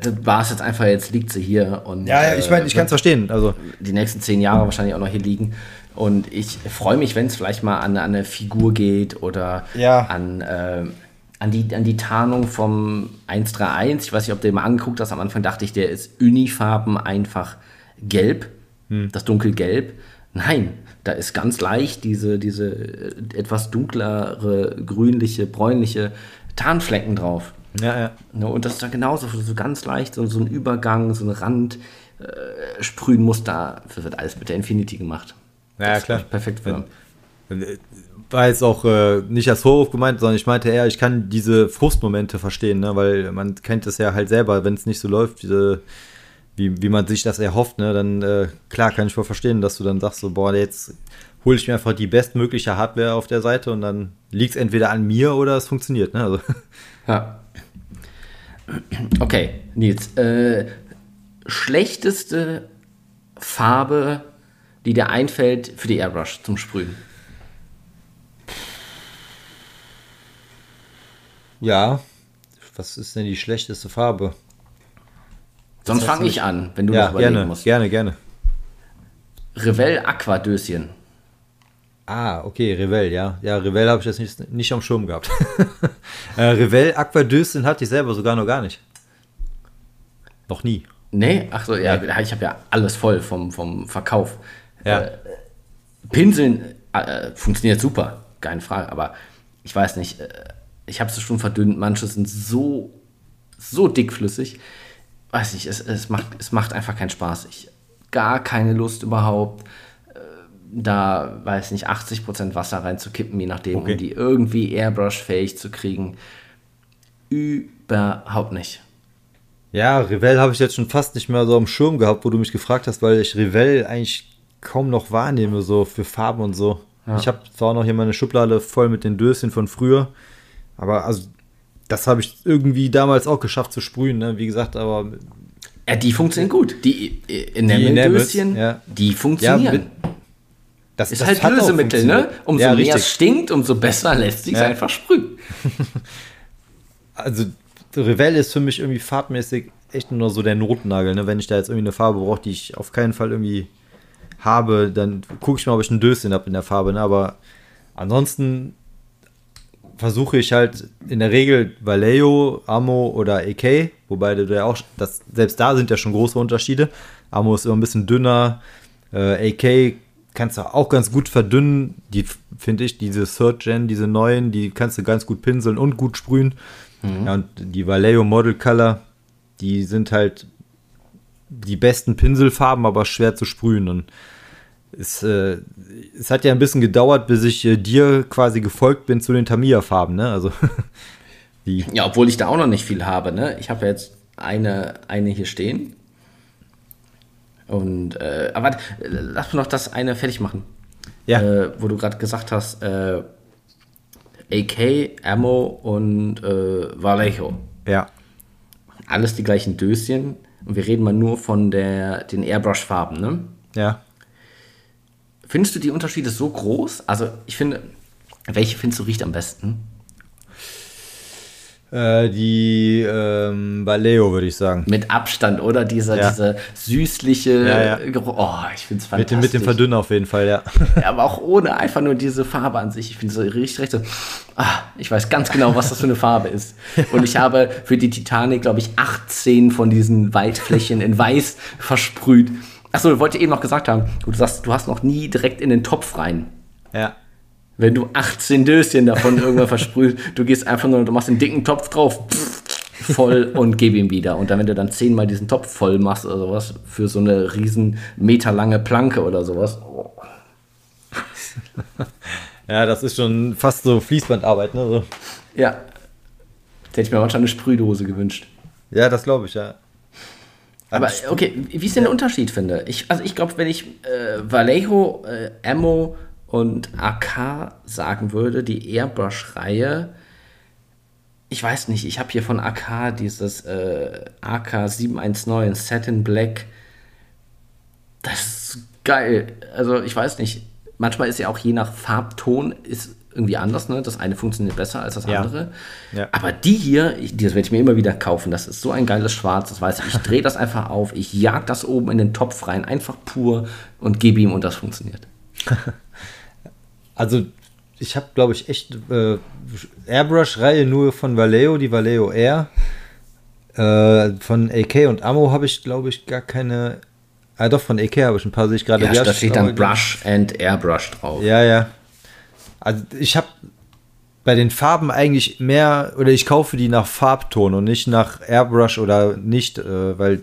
[SPEAKER 1] das war es jetzt einfach, jetzt liegt sie hier. Und,
[SPEAKER 2] ja, ja, ich meine, ich kann es verstehen. Also.
[SPEAKER 1] Die nächsten zehn Jahre wahrscheinlich auch noch hier liegen. Und ich freue mich, wenn es vielleicht mal an, an, eine Figur geht oder
[SPEAKER 2] ja.
[SPEAKER 1] an, äh, an, die, an die Tarnung vom 131. Ich weiß nicht, ob du den mal angeguckt hast. Am Anfang dachte ich, der ist Unifarben einfach gelb, hm. das dunkelgelb. Nein, da ist ganz leicht diese, diese äh, etwas dunklere, grünliche, bräunliche Tarnflecken drauf.
[SPEAKER 2] Ja, ja.
[SPEAKER 1] Ne, und das ist da genauso, so ganz leicht, so, so ein Übergang, so ein Rand äh, sprühen muss da, das wird alles mit der Infinity gemacht.
[SPEAKER 2] Ja,
[SPEAKER 1] das
[SPEAKER 2] klar.
[SPEAKER 1] Perfekt für.
[SPEAKER 2] Wenn, äh, war jetzt auch äh, nicht als Vorwurf gemeint, sondern ich meinte eher, ich kann diese Frustmomente verstehen, ne? weil man kennt es ja halt selber, wenn es nicht so läuft, diese, wie, wie man sich das erhofft, ne? dann äh, klar kann ich voll verstehen, dass du dann sagst, so, boah, jetzt hole ich mir einfach die bestmögliche Hardware auf der Seite und dann liegt es entweder an mir oder es funktioniert. Ne? Also.
[SPEAKER 1] Ja. Okay, Nils. Äh, schlechteste Farbe, die dir einfällt für die Airbrush zum Sprühen?
[SPEAKER 2] Ja, was ist denn die schlechteste Farbe?
[SPEAKER 1] Sonst fange ich an, wenn du
[SPEAKER 2] ja, noch überlegen gerne, musst. Gerne, gerne.
[SPEAKER 1] Revell Aquadöschen.
[SPEAKER 2] Ah, okay, Revell, ja. Ja, Revell habe ich jetzt nicht, nicht am Schirm gehabt. äh, Revell Aquadöschen hatte ich selber sogar noch gar nicht. Noch nie.
[SPEAKER 1] Nee, ach so, ja, ja. ich habe ja alles voll vom, vom Verkauf. Ja. Äh, Pinseln äh, funktioniert super, keine Frage, aber ich weiß nicht, äh, ich habe es schon verdünnt, manche sind so, so dickflüssig. Weiß nicht, es, es, macht, es macht einfach keinen Spaß. Ich gar keine Lust überhaupt, äh, da, weiß nicht, 80% Wasser reinzukippen, je nachdem, okay. um die irgendwie Airbrush-fähig zu kriegen. Überhaupt nicht.
[SPEAKER 2] Ja, Revell habe ich jetzt schon fast nicht mehr so am Schirm gehabt, wo du mich gefragt hast, weil ich Revell eigentlich kaum noch wahrnehme, so für Farben und so. Ja. Ich habe zwar noch hier meine Schublade voll mit den Döschen von früher, aber also das habe ich irgendwie damals auch geschafft zu sprühen, ne? wie gesagt, aber.
[SPEAKER 1] Ja, die funktionieren gut. Die Enamel-Döschen, ja. die funktionieren. Ja, das, ist das halt Lösemittel, ne? Umso ja, mehr es stinkt, umso besser lässt sich ja. einfach sprühen.
[SPEAKER 2] also Revell ist für mich irgendwie farbmäßig echt nur so der Notnagel. Ne? Wenn ich da jetzt irgendwie eine Farbe brauche, die ich auf keinen Fall irgendwie habe, dann gucke ich mal, ob ich ein Döschen habe in der Farbe. Ne? Aber ansonsten versuche ich halt in der Regel Vallejo, Amo oder AK, wobei du ja auch, das, selbst da sind ja schon große Unterschiede. Amo ist immer ein bisschen dünner, äh, AK kannst du auch ganz gut verdünnen. Die finde ich, diese Third Gen, diese neuen, die kannst du ganz gut pinseln und gut sprühen. Mhm. Ja, und die Vallejo Model Color, die sind halt die besten Pinselfarben, aber schwer zu sprühen. Und es, äh, es hat ja ein bisschen gedauert, bis ich äh, dir quasi gefolgt bin zu den Tamiya-Farben, ne? Also
[SPEAKER 1] die. Ja, obwohl ich da auch noch nicht viel habe, ne? Ich habe ja jetzt eine, eine hier stehen. Und, äh, aber lass mir noch das eine fertig machen. Ja. Äh, wo du gerade gesagt hast, äh, AK, Ammo und äh, Vallejo.
[SPEAKER 2] Ja.
[SPEAKER 1] Alles die gleichen Döschen. Und wir reden mal nur von der, den Airbrush-Farben, ne?
[SPEAKER 2] Ja.
[SPEAKER 1] Findest du die Unterschiede so groß? Also, ich finde, welche findest du riecht am besten?
[SPEAKER 2] Äh, die ähm, Baleo, würde ich sagen.
[SPEAKER 1] Mit Abstand, oder? Dieser, ja. Diese süßliche ja, ja. Geruch. Oh, ich finde es fantastisch.
[SPEAKER 2] Mit dem, mit dem Verdünner auf jeden Fall, ja.
[SPEAKER 1] ja. Aber auch ohne einfach nur diese Farbe an sich. Ich finde so richtig recht so. Ah, ich weiß ganz genau, was das für eine Farbe ist. Und ich habe für die Titanic, glaube ich, 18 von diesen Waldflächen in Weiß versprüht. Achso, wollte eben noch gesagt haben, du sagst, du hast noch nie direkt in den Topf rein.
[SPEAKER 2] Ja
[SPEAKER 1] wenn du 18 Döschen davon irgendwann versprühst, du gehst einfach nur, du machst einen dicken Topf drauf, voll und gib ihm wieder. Und dann, wenn du dann zehnmal diesen Topf voll machst oder sowas, für so eine riesen meterlange Planke oder sowas. Oh.
[SPEAKER 2] Ja, das ist schon fast so Fließbandarbeit, ne? So.
[SPEAKER 1] Ja. Da hätte ich mir manchmal eine Sprühdose gewünscht.
[SPEAKER 2] Ja, das glaube ich, ja.
[SPEAKER 1] Aber okay, wie ist denn der Unterschied, finde ich? Also ich glaube, wenn ich äh, Vallejo, äh, Ammo und AK sagen würde, die Airbrush-Reihe, ich weiß nicht, ich habe hier von AK dieses äh, AK 719 Satin Black. Das ist geil. Also ich weiß nicht. Manchmal ist ja auch je nach Farbton ist irgendwie anders. Ne? Das eine funktioniert besser als das ja. andere. Ja. Aber die hier, ich, das werde ich mir immer wieder kaufen. Das ist so ein geiles Schwarz. Das weiß ich. Ich drehe das einfach auf. Ich jag das oben in den Topf rein. Einfach pur und gebe ihm und das funktioniert.
[SPEAKER 2] Also ich habe, glaube ich, echt äh, Airbrush-Reihe nur von Vallejo, die Vallejo Air. Äh, von AK und Ammo habe ich, glaube ich, gar keine. Ah, doch, von AK habe ich ein paar, sehe ich gerade.
[SPEAKER 1] Ja, da steht dann Brush and Airbrush drauf.
[SPEAKER 2] Ja, ja. Also ich habe bei den Farben eigentlich mehr, oder ich kaufe die nach Farbton und nicht nach Airbrush oder nicht, äh, weil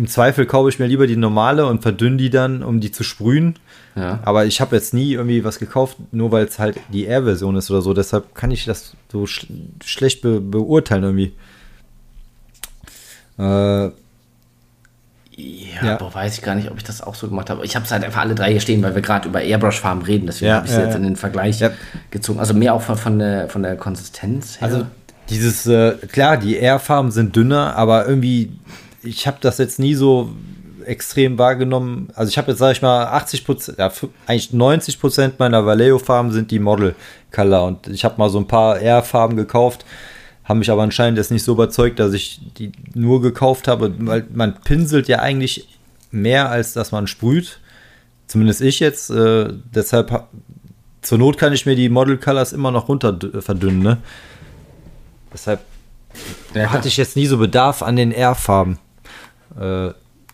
[SPEAKER 2] im Zweifel kaufe ich mir lieber die normale und verdünne die dann, um die zu sprühen. Ja. Aber ich habe jetzt nie irgendwie was gekauft, nur weil es halt die Air-Version ist oder so. Deshalb kann ich das so sch schlecht be beurteilen irgendwie. Äh,
[SPEAKER 1] Ja, ja. Boah, weiß ich gar nicht, ob ich das auch so gemacht habe. Ich habe es halt einfach alle drei hier stehen, weil wir gerade über Airbrush-Farben reden. Deswegen ja, habe ich sie ja, jetzt in den Vergleich gezogen. Also mehr auch von, von, der, von der Konsistenz
[SPEAKER 2] her. Also dieses, äh, klar, die Air-Farben sind dünner, aber irgendwie, ich habe das jetzt nie so extrem wahrgenommen. Also ich habe jetzt, sage ich mal, 80 Prozent, ja, eigentlich 90 Prozent meiner Vallejo-Farben sind die Model-Color. Und ich habe mal so ein paar Air-Farben gekauft haben mich aber anscheinend jetzt nicht so überzeugt, dass ich die nur gekauft habe, weil man pinselt ja eigentlich mehr, als dass man sprüht. Zumindest ich jetzt. Äh, deshalb, zur Not kann ich mir die Model Colors immer noch runter verdünnen. Ne? Deshalb ja. hatte ich jetzt nie so Bedarf an den R-Farben. Äh,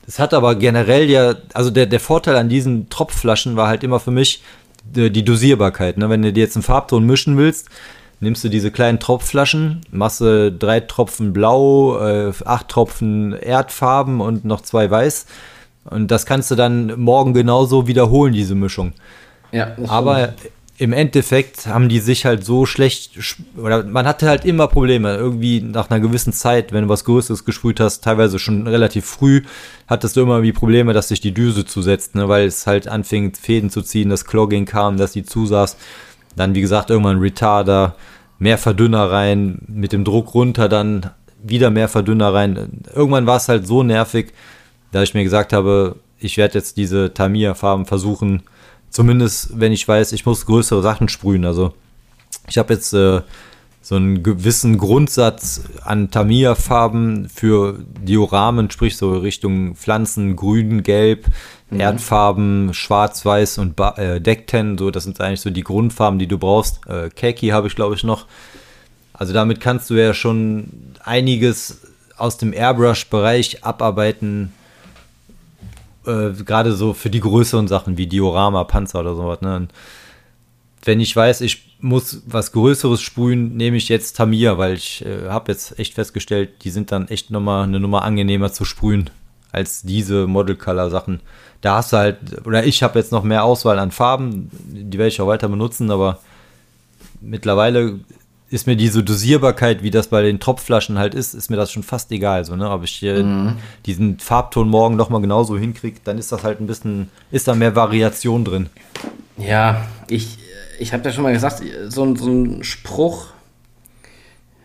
[SPEAKER 2] es hat aber generell ja, also der, der Vorteil an diesen Tropfflaschen war halt immer für mich die, die Dosierbarkeit. Ne? Wenn du dir jetzt einen Farbton mischen willst, nimmst du diese kleinen Tropfflaschen, machst du drei Tropfen blau, äh, acht Tropfen Erdfarben und noch zwei weiß. Und das kannst du dann morgen genauso wiederholen, diese Mischung. Ja, Aber im Endeffekt haben die sich halt so schlecht, oder man hatte halt immer Probleme. Irgendwie nach einer gewissen Zeit, wenn du was Größeres gesprüht hast, teilweise schon relativ früh, hattest du immer wie Probleme, dass sich die Düse zusetzt, ne, weil es halt anfing, Fäden zu ziehen, das Clogging kam, dass die zusaß. Dann, wie gesagt, irgendwann Retarder, mehr Verdünner rein, mit dem Druck runter, dann wieder mehr Verdünner rein. Irgendwann war es halt so nervig, dass ich mir gesagt habe, ich werde jetzt diese Tamiya-Farben versuchen, zumindest wenn ich weiß, ich muss größere Sachen sprühen. Also ich habe jetzt äh, so einen gewissen Grundsatz an Tamiya-Farben für Dioramen, sprich so Richtung Pflanzen, grün, gelb, mhm. Erdfarben, schwarz, weiß und ba äh, Deckten. So, das sind eigentlich so die Grundfarben, die du brauchst. Äh, Khaki habe ich, glaube ich, noch. Also damit kannst du ja schon einiges aus dem Airbrush-Bereich abarbeiten. Äh, Gerade so für die größeren Sachen wie Diorama, Panzer oder sowas. Ne? wenn ich weiß, ich muss was Größeres sprühen, nehme ich jetzt Tamiya, weil ich äh, habe jetzt echt festgestellt, die sind dann echt nochmal eine Nummer angenehmer zu sprühen als diese Model Color Sachen. Da hast du halt, oder ich habe jetzt noch mehr Auswahl an Farben, die werde ich auch weiter benutzen, aber mittlerweile ist mir diese Dosierbarkeit, wie das bei den Tropfflaschen halt ist, ist mir das schon fast egal. So, ne? Ob ich mhm. diesen Farbton morgen nochmal genauso hinkriege, dann ist das halt ein bisschen, ist da mehr Variation drin.
[SPEAKER 1] Ja, ich, ich habe ja schon mal gesagt, so, so ein Spruch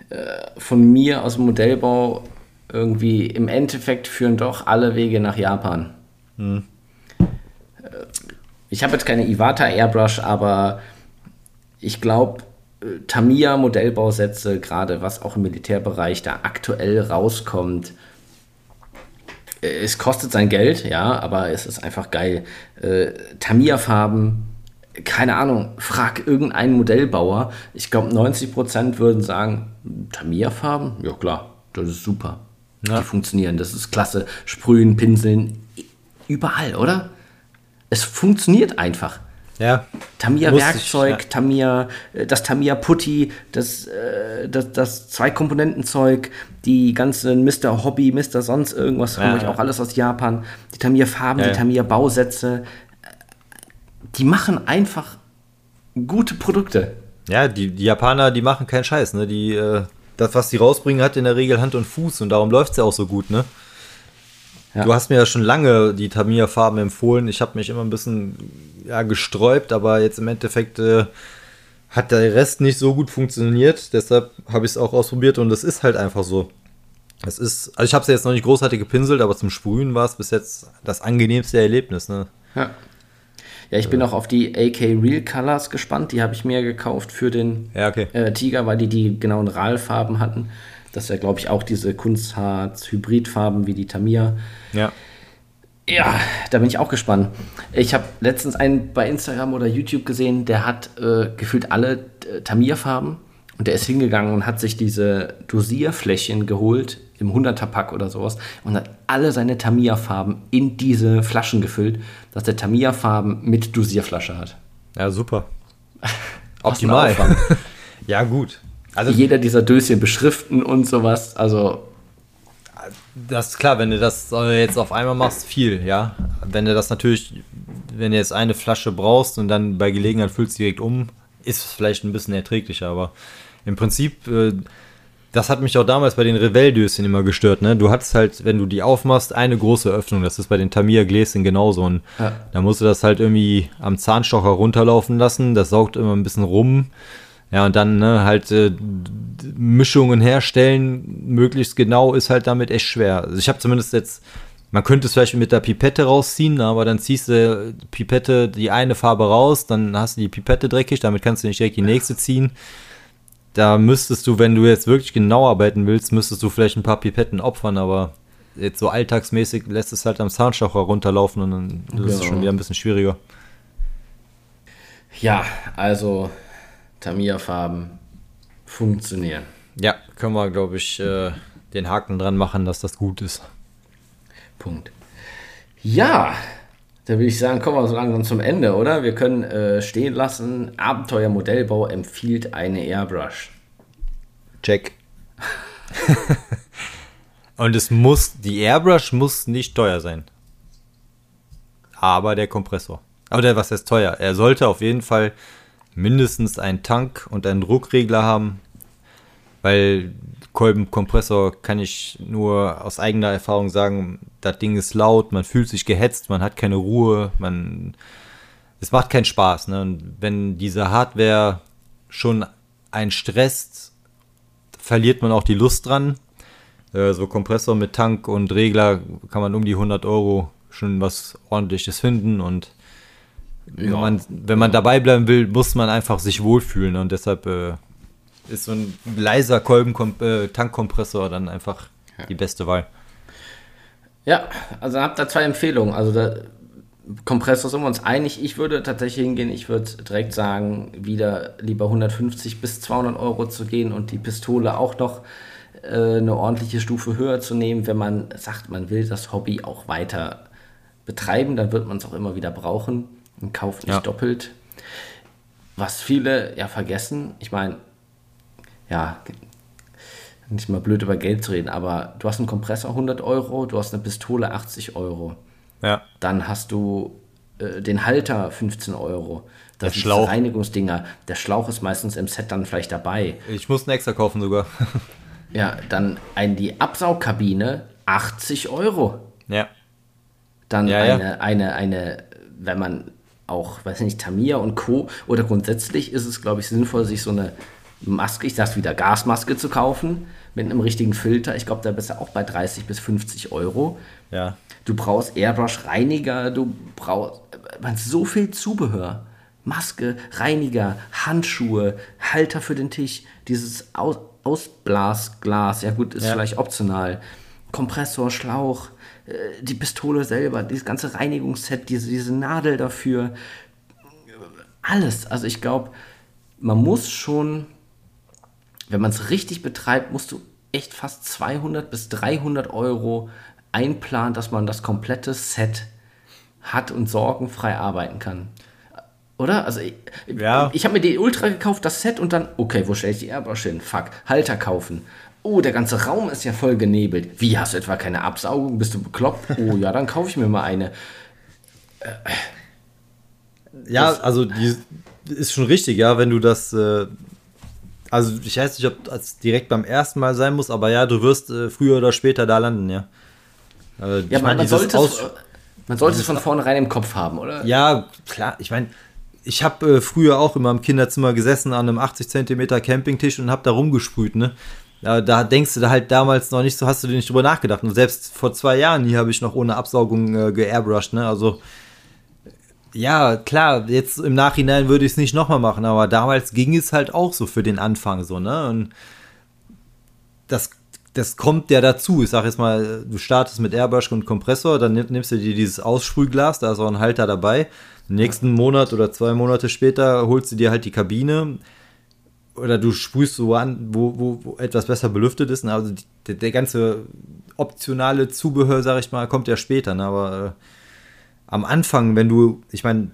[SPEAKER 1] äh, von mir aus dem Modellbau irgendwie im Endeffekt führen doch alle Wege nach Japan. Hm. Äh, ich habe jetzt keine Iwata Airbrush, aber ich glaube, Tamiya Modellbausätze, gerade was auch im Militärbereich da aktuell rauskommt, es kostet sein Geld, ja, aber es ist einfach geil. Äh, Tamiya-Farben, keine Ahnung, frag irgendeinen Modellbauer. Ich glaube, 90% würden sagen, Tamiya-Farben? Ja, klar, das ist super. Ja. Die funktionieren, das ist klasse. Sprühen, pinseln, überall, oder? Es funktioniert einfach.
[SPEAKER 2] Ja.
[SPEAKER 1] Tamiya Werkzeug, ich, ja. Tamiya, äh, das Tamiya Putty, das, äh, das, das Zwei-Komponenten-Zeug, die ganzen Mr. Hobby, Mr. Sonst irgendwas, ja, ja. auch alles aus Japan, die Tamiya Farben, die Tamiya Bausätze, die machen einfach gute Produkte.
[SPEAKER 2] Ja, die, die Japaner, die machen keinen Scheiß, ne? Die, äh, das, was die rausbringen, hat in der Regel Hand und Fuß und darum läuft es ja auch so gut, ne? Du hast mir ja schon lange die Tamiya-Farben empfohlen. Ich habe mich immer ein bisschen ja, gesträubt, aber jetzt im Endeffekt äh, hat der Rest nicht so gut funktioniert. Deshalb habe ich es auch ausprobiert und es ist halt einfach so. Es ist, also ich habe es jetzt noch nicht großartig gepinselt, aber zum Sprühen war es bis jetzt das angenehmste Erlebnis. Ne?
[SPEAKER 1] Ja. Ja, ich bin auch auf die AK Real Colors gespannt. Die habe ich mir gekauft für den
[SPEAKER 2] ja, okay.
[SPEAKER 1] äh, Tiger, weil die die genauen RAL-Farben hatten. Das ist ja, glaube ich, auch diese Kunstharz-Hybridfarben wie die Tamiya.
[SPEAKER 2] Ja.
[SPEAKER 1] Ja, da bin ich auch gespannt. Ich habe letztens einen bei Instagram oder YouTube gesehen, der hat äh, gefühlt alle äh, Tamiya-Farben und der ist hingegangen und hat sich diese Dosierfläschchen geholt im 100er-Pack oder sowas und hat alle seine Tamiya-Farben in diese Flaschen gefüllt, dass der Tamiya-Farben mit Dosierflasche hat.
[SPEAKER 2] Ja, super. Optimal. ja, gut.
[SPEAKER 1] Also jeder dieser Döschen beschriften und sowas, also
[SPEAKER 2] das ist klar, wenn du das jetzt auf einmal machst, viel, ja. Wenn du das natürlich, wenn du jetzt eine Flasche brauchst und dann bei Gelegenheit füllst du direkt um, ist es vielleicht ein bisschen erträglicher, aber im Prinzip, äh, Das hat mich auch damals bei den Revell-Döschen immer gestört, ne? Du hattest halt, wenn du die aufmachst, eine große Öffnung. Das ist bei den Tamiya-Gläschen genauso. Und ja. da musst du das halt irgendwie am Zahnstocher runterlaufen lassen. Das saugt immer ein bisschen rum. Ja, und dann ne, halt äh, Mischungen herstellen, möglichst genau, ist halt damit echt schwer. Also ich habe zumindest jetzt, man könnte es vielleicht mit der Pipette rausziehen, aber dann ziehst du Pipette die eine Farbe raus, dann hast du die Pipette dreckig, damit kannst du nicht direkt die nächste ziehen da müsstest du, wenn du jetzt wirklich genau arbeiten willst, müsstest du vielleicht ein paar Pipetten opfern, aber jetzt so alltagsmäßig lässt es halt am Zahnstocher runterlaufen und dann genau. ist es schon wieder ein bisschen schwieriger.
[SPEAKER 1] Ja, also Tamiya-Farben funktionieren.
[SPEAKER 2] Ja, können wir, glaube ich, äh, den Haken dran machen, dass das gut ist.
[SPEAKER 1] Punkt. Ja, da würde ich sagen, kommen wir so langsam zum Ende, oder? Wir können äh, stehen lassen. Abenteuer-Modellbau empfiehlt eine Airbrush.
[SPEAKER 2] Check. Und es muss, die Airbrush muss nicht teuer sein. Aber der Kompressor. Aber der, was heißt teuer? Er sollte auf jeden Fall mindestens einen Tank und einen Druckregler haben, weil Kolbenkompressor kann ich nur aus eigener Erfahrung sagen, das Ding ist laut, man fühlt sich gehetzt, man hat keine Ruhe, man es macht keinen Spaß. Ne? Und wenn diese Hardware schon einen stresst, verliert man auch die Lust dran. Äh, so Kompressor mit Tank und Regler kann man um die 100 Euro schon was ordentliches finden und ja. wenn, man, wenn man dabei bleiben will, muss man einfach sich wohlfühlen und deshalb äh, ist so ein leiser Kolben-Tankkompressor äh, dann einfach ja. die beste Wahl.
[SPEAKER 1] Ja, also habt da zwei Empfehlungen. Also der Kompressor sind wir uns einig. Ich würde tatsächlich hingehen, ich würde direkt sagen, wieder lieber 150 bis 200 Euro zu gehen und die Pistole auch noch äh, eine ordentliche Stufe höher zu nehmen, wenn man sagt, man will das Hobby auch weiter betreiben, dann wird man es auch immer wieder brauchen und kauft nicht ja. doppelt. Was viele ja vergessen, ich meine, ja, nicht mal blöd über Geld zu reden, aber du hast einen Kompressor 100 Euro, du hast eine Pistole 80 Euro.
[SPEAKER 2] Ja.
[SPEAKER 1] Dann hast du äh, den Halter 15 Euro.
[SPEAKER 2] Das der Schlauch.
[SPEAKER 1] Reinigungsdinger. Der Schlauch ist meistens im Set dann vielleicht dabei.
[SPEAKER 2] Ich muss einen extra kaufen sogar.
[SPEAKER 1] ja, dann ein, die Absaugkabine 80 Euro.
[SPEAKER 2] Ja.
[SPEAKER 1] Dann ja, eine, ja. eine, eine, wenn man auch, weiß nicht, Tamiya und Co. Oder grundsätzlich ist es, glaube ich, sinnvoll, sich so eine Maske, ich sag's wieder, Gasmaske zu kaufen mit einem richtigen Filter. Ich glaube, da bist du auch bei 30 bis 50 Euro.
[SPEAKER 2] Ja.
[SPEAKER 1] Du brauchst Airbrush-Reiniger, du brauchst man, so viel Zubehör. Maske, Reiniger, Handschuhe, Halter für den Tisch, dieses Aus Ausblasglas, ja gut, ist ja. vielleicht optional. Kompressor, Schlauch, die Pistole selber, dieses ganze Reinigungsset, diese, diese Nadel dafür. Alles. Also ich glaube, man muss schon wenn man es richtig betreibt, musst du echt fast 200 bis 300 Euro einplanen, dass man das komplette Set hat und sorgenfrei arbeiten kann. Oder? Also ich, ja. ich habe mir die Ultra gekauft, das Set und dann, okay, wo stelle ich die Airbrush hin? Fuck, Halter kaufen. Oh, der ganze Raum ist ja voll genebelt. Wie, hast du etwa keine Absaugung? Bist du bekloppt? Oh ja, dann kaufe ich mir mal eine.
[SPEAKER 2] ja, also die ist schon richtig, ja, wenn du das, äh, also ich weiß nicht, ob das direkt beim ersten Mal sein muss, aber ja, du wirst äh, früher oder später da landen, ja.
[SPEAKER 1] Äh, ja, man, man, sollte es, man sollte es von vornherein im Kopf haben, oder?
[SPEAKER 2] Ja, klar. Ich meine, ich habe äh, früher auch immer im Kinderzimmer gesessen an einem 80 Zentimeter Campingtisch und habe da rumgesprüht, ne? Da, denkst du da halt damals noch nicht so, hast du dir nicht drüber nachgedacht. Und selbst vor zwei Jahren hier habe ich noch ohne Absaugung äh, geairbrushed, ne? Also ja, klar, jetzt im Nachhinein würde ich es nicht nochmal machen, aber damals ging es halt auch so für den Anfang so, ne? Und das, das kommt ja dazu. Ich sag jetzt mal, du startest mit Airbrush und Kompressor, dann nimmst du dir dieses Aussprühglas, da ist auch ein Halter dabei. nächsten Monat oder zwei Monate später holst du dir halt die Kabine oder du sprühst so an, wo, wo, wo etwas besser belüftet ist. Ne? Also die, der, ganze optionale Zubehör, sag ich mal, kommt ja später, ne? aber äh, am Anfang, wenn du, ich meine,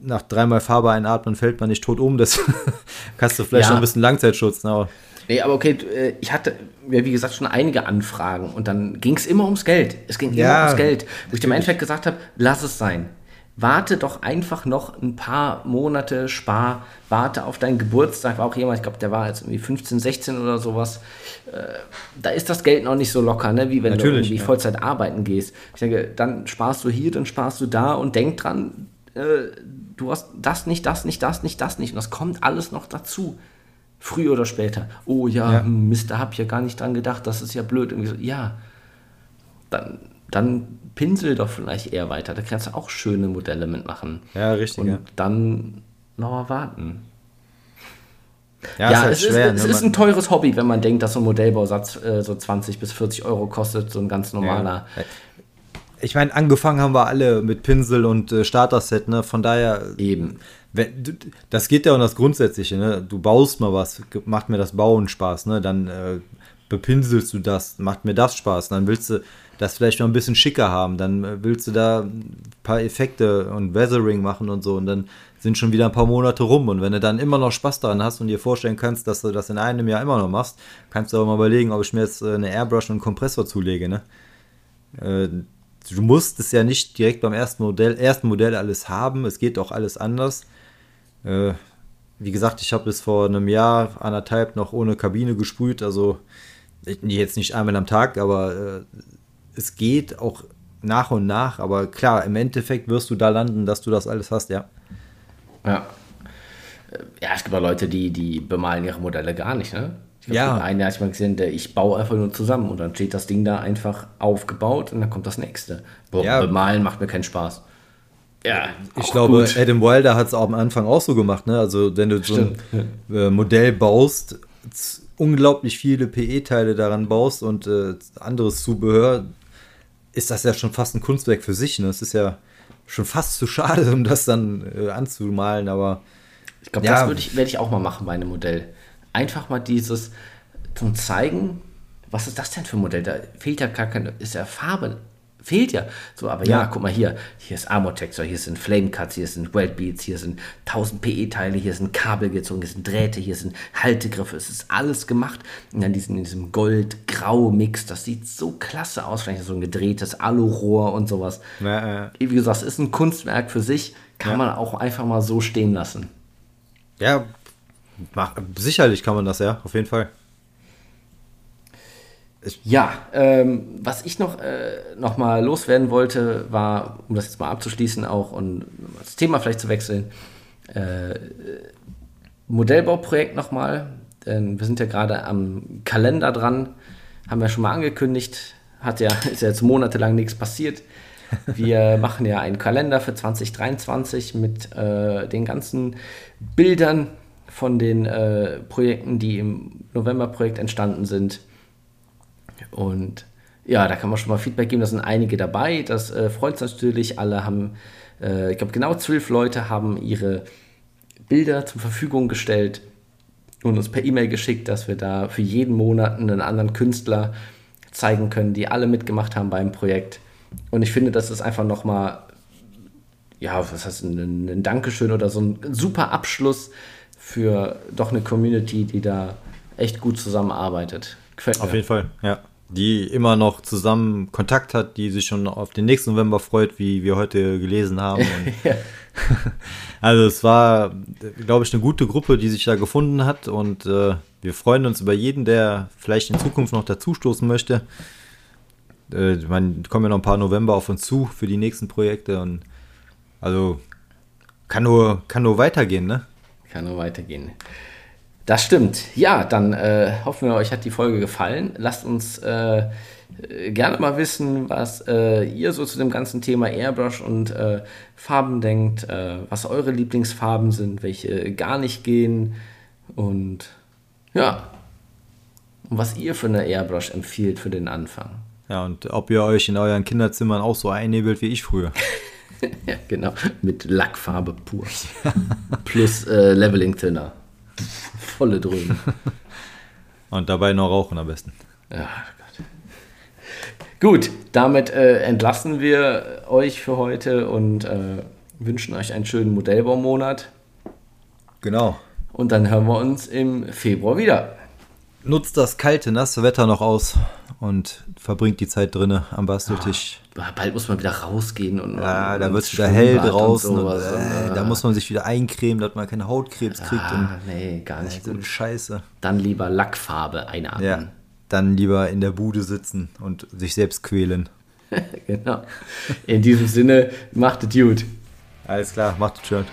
[SPEAKER 2] nach dreimal Farbe einatmen fällt man nicht tot um, das kannst du vielleicht ja. schon ein bisschen Langzeitschutz. Ne? Aber
[SPEAKER 1] nee, aber okay, äh, ich hatte, wie gesagt, schon einige Anfragen und dann ging es immer ums Geld. Es ging ja, immer ums Geld. Wo ich dem Endeffekt gesagt habe, lass es sein. Warte doch einfach noch ein paar Monate, spar, warte auf deinen Geburtstag. War auch jemand, ich glaube, der war jetzt irgendwie 15, 16 oder sowas. Äh, da ist das Geld noch nicht so locker, ne? wie wenn Natürlich, du irgendwie ja. Vollzeit arbeiten gehst. Ich denke, dann sparst du hier, dann sparst du da und denk dran, äh, du hast das nicht, das nicht, das nicht, das nicht. Und das kommt alles noch dazu. Früher oder später. Oh ja, ja. Hm, Mist, da hab ich ja gar nicht dran gedacht, das ist ja blöd. So, ja, dann, dann pinsel doch vielleicht eher weiter. Da kannst du auch schöne Modelle mitmachen.
[SPEAKER 2] Ja, richtig. Und ja.
[SPEAKER 1] dann noch warten. Ja, ja ist halt es, schwer, ist, es ne, ist ein teures Hobby, wenn man denkt, dass so ein Modellbausatz äh, so 20 bis 40 Euro kostet, so ein ganz normaler. Ja.
[SPEAKER 2] Ich meine, angefangen haben wir alle mit Pinsel und äh, Starter-Set, ne? Von daher.
[SPEAKER 1] Eben.
[SPEAKER 2] Wenn, das geht ja um das Grundsätzliche, ne? Du baust mal was, macht mir das Bauen Spaß, ne? Dann äh, bepinselst du das, macht mir das Spaß. Dann willst du das vielleicht noch ein bisschen schicker haben. Dann äh, willst du da ein paar Effekte und Weathering machen und so und dann sind schon wieder ein paar Monate rum. Und wenn du dann immer noch Spaß daran hast und dir vorstellen kannst, dass du das in einem Jahr immer noch machst, kannst du auch mal überlegen, ob ich mir jetzt äh, eine Airbrush und einen Kompressor zulege. Ne? Äh, du musst es ja nicht direkt beim ersten Modell, ersten Modell alles haben. Es geht auch alles anders. Wie gesagt, ich habe bis vor einem Jahr, anderthalb noch ohne Kabine gesprüht. Also jetzt nicht einmal am Tag, aber es geht auch nach und nach, aber klar, im Endeffekt wirst du da landen, dass du das alles hast, ja.
[SPEAKER 1] Ja. Ja, es gibt auch Leute, die, die bemalen ihre Modelle gar nicht, ne? Ich glaub, ja. Einen, der ich mal gesehen, der ich baue einfach nur zusammen und dann steht das Ding da einfach aufgebaut und dann kommt das nächste. Boah, ja. Bemalen macht mir keinen Spaß.
[SPEAKER 2] Ja, ich glaube, gut. Adam Wilder hat es am Anfang auch so gemacht, ne? Also, wenn du so ein äh, Modell baust, unglaublich viele PE-Teile daran baust und äh, anderes Zubehör, ist das ja schon fast ein Kunstwerk für sich. Ne? Es ist ja schon fast zu schade, um das dann äh, anzumalen, aber.
[SPEAKER 1] Ich glaube, ja. das ich, werde ich auch mal machen bei einem Modell. Einfach mal dieses zum Zeigen, was ist das denn für ein Modell? Da fehlt ja gar keine, ist ja Farbe fehlt ja. So, aber ja, ja guck mal hier, hier ist Armortexture, hier sind Flame Cuts, hier sind Weltbeats, hier sind 1000 PE-Teile, hier sind Kabel gezogen, hier sind Drähte, hier sind Haltegriffe, es ist alles gemacht. Und dann diesen, in diesem Gold-Grau-Mix, das sieht so klasse aus, vielleicht so ein gedrehtes Alurohr und sowas. Ja, Wie gesagt, es ist ein Kunstwerk für sich, kann ja. man auch einfach mal so stehen lassen.
[SPEAKER 2] Ja, sicherlich kann man das, ja, auf jeden Fall.
[SPEAKER 1] Ja, ähm, was ich noch, äh, noch mal loswerden wollte, war, um das jetzt mal abzuschließen auch und das Thema vielleicht zu wechseln, äh, Modellbauprojekt nochmal. Denn wir sind ja gerade am Kalender dran, haben wir schon mal angekündigt, hat ja, ist ja jetzt monatelang nichts passiert. Wir machen ja einen Kalender für 2023 mit äh, den ganzen Bildern von den äh, Projekten, die im November-Projekt entstanden sind und ja, da kann man schon mal Feedback geben. Da sind einige dabei. Das äh, freut uns natürlich. Alle haben, äh, ich glaube, genau zwölf Leute haben ihre Bilder zur Verfügung gestellt und uns per E-Mail geschickt, dass wir da für jeden Monat einen anderen Künstler zeigen können, die alle mitgemacht haben beim Projekt. Und ich finde, das ist einfach nochmal, ja, was heißt ein, ein Dankeschön oder so ein super Abschluss für doch eine Community, die da echt gut zusammenarbeitet.
[SPEAKER 2] Gefällt mir. Auf jeden Fall, ja die immer noch zusammen Kontakt hat, die sich schon auf den nächsten November freut, wie wir heute gelesen haben. also es war, glaube ich, eine gute Gruppe, die sich da gefunden hat und äh, wir freuen uns über jeden, der vielleicht in Zukunft noch dazustoßen möchte. Äh, man kommen ja noch ein paar November auf uns zu für die nächsten Projekte und also kann nur, kann nur weitergehen, ne?
[SPEAKER 1] Kann nur weitergehen. Das stimmt. Ja, dann äh, hoffen wir, euch hat die Folge gefallen. Lasst uns äh, gerne mal wissen, was äh, ihr so zu dem ganzen Thema Airbrush und äh, Farben denkt, äh, was eure Lieblingsfarben sind, welche gar nicht gehen und ja, und was ihr für eine Airbrush empfiehlt für den Anfang.
[SPEAKER 2] Ja, und ob ihr euch in euren Kinderzimmern auch so einnebelt wie ich früher.
[SPEAKER 1] ja, genau, mit Lackfarbe pur. Plus äh, Leveling Thinner. Volle Dröhnen.
[SPEAKER 2] Und dabei noch rauchen am besten.
[SPEAKER 1] Ja, Gott. Gut, damit äh, entlassen wir euch für heute und äh, wünschen euch einen schönen Modellbaumonat.
[SPEAKER 2] Genau.
[SPEAKER 1] Und dann hören wir uns im Februar wieder.
[SPEAKER 2] nutzt das kalte, nasse Wetter noch aus und verbringt die Zeit drinnen am Basteltisch.
[SPEAKER 1] Ah, bald muss man wieder rausgehen und
[SPEAKER 2] ja, da wird es wieder hell draußen. Und, und, äh, da muss man sich wieder eincremen, dass man keine Hautkrebs kriegt. Ah, und,
[SPEAKER 1] nee, gar nicht
[SPEAKER 2] äh, gut. Scheiße.
[SPEAKER 1] Dann lieber Lackfarbe einatmen.
[SPEAKER 2] Ja, dann lieber in der Bude sitzen und sich selbst quälen.
[SPEAKER 1] genau. In diesem Sinne, macht es gut.
[SPEAKER 2] Alles klar, macht es schön.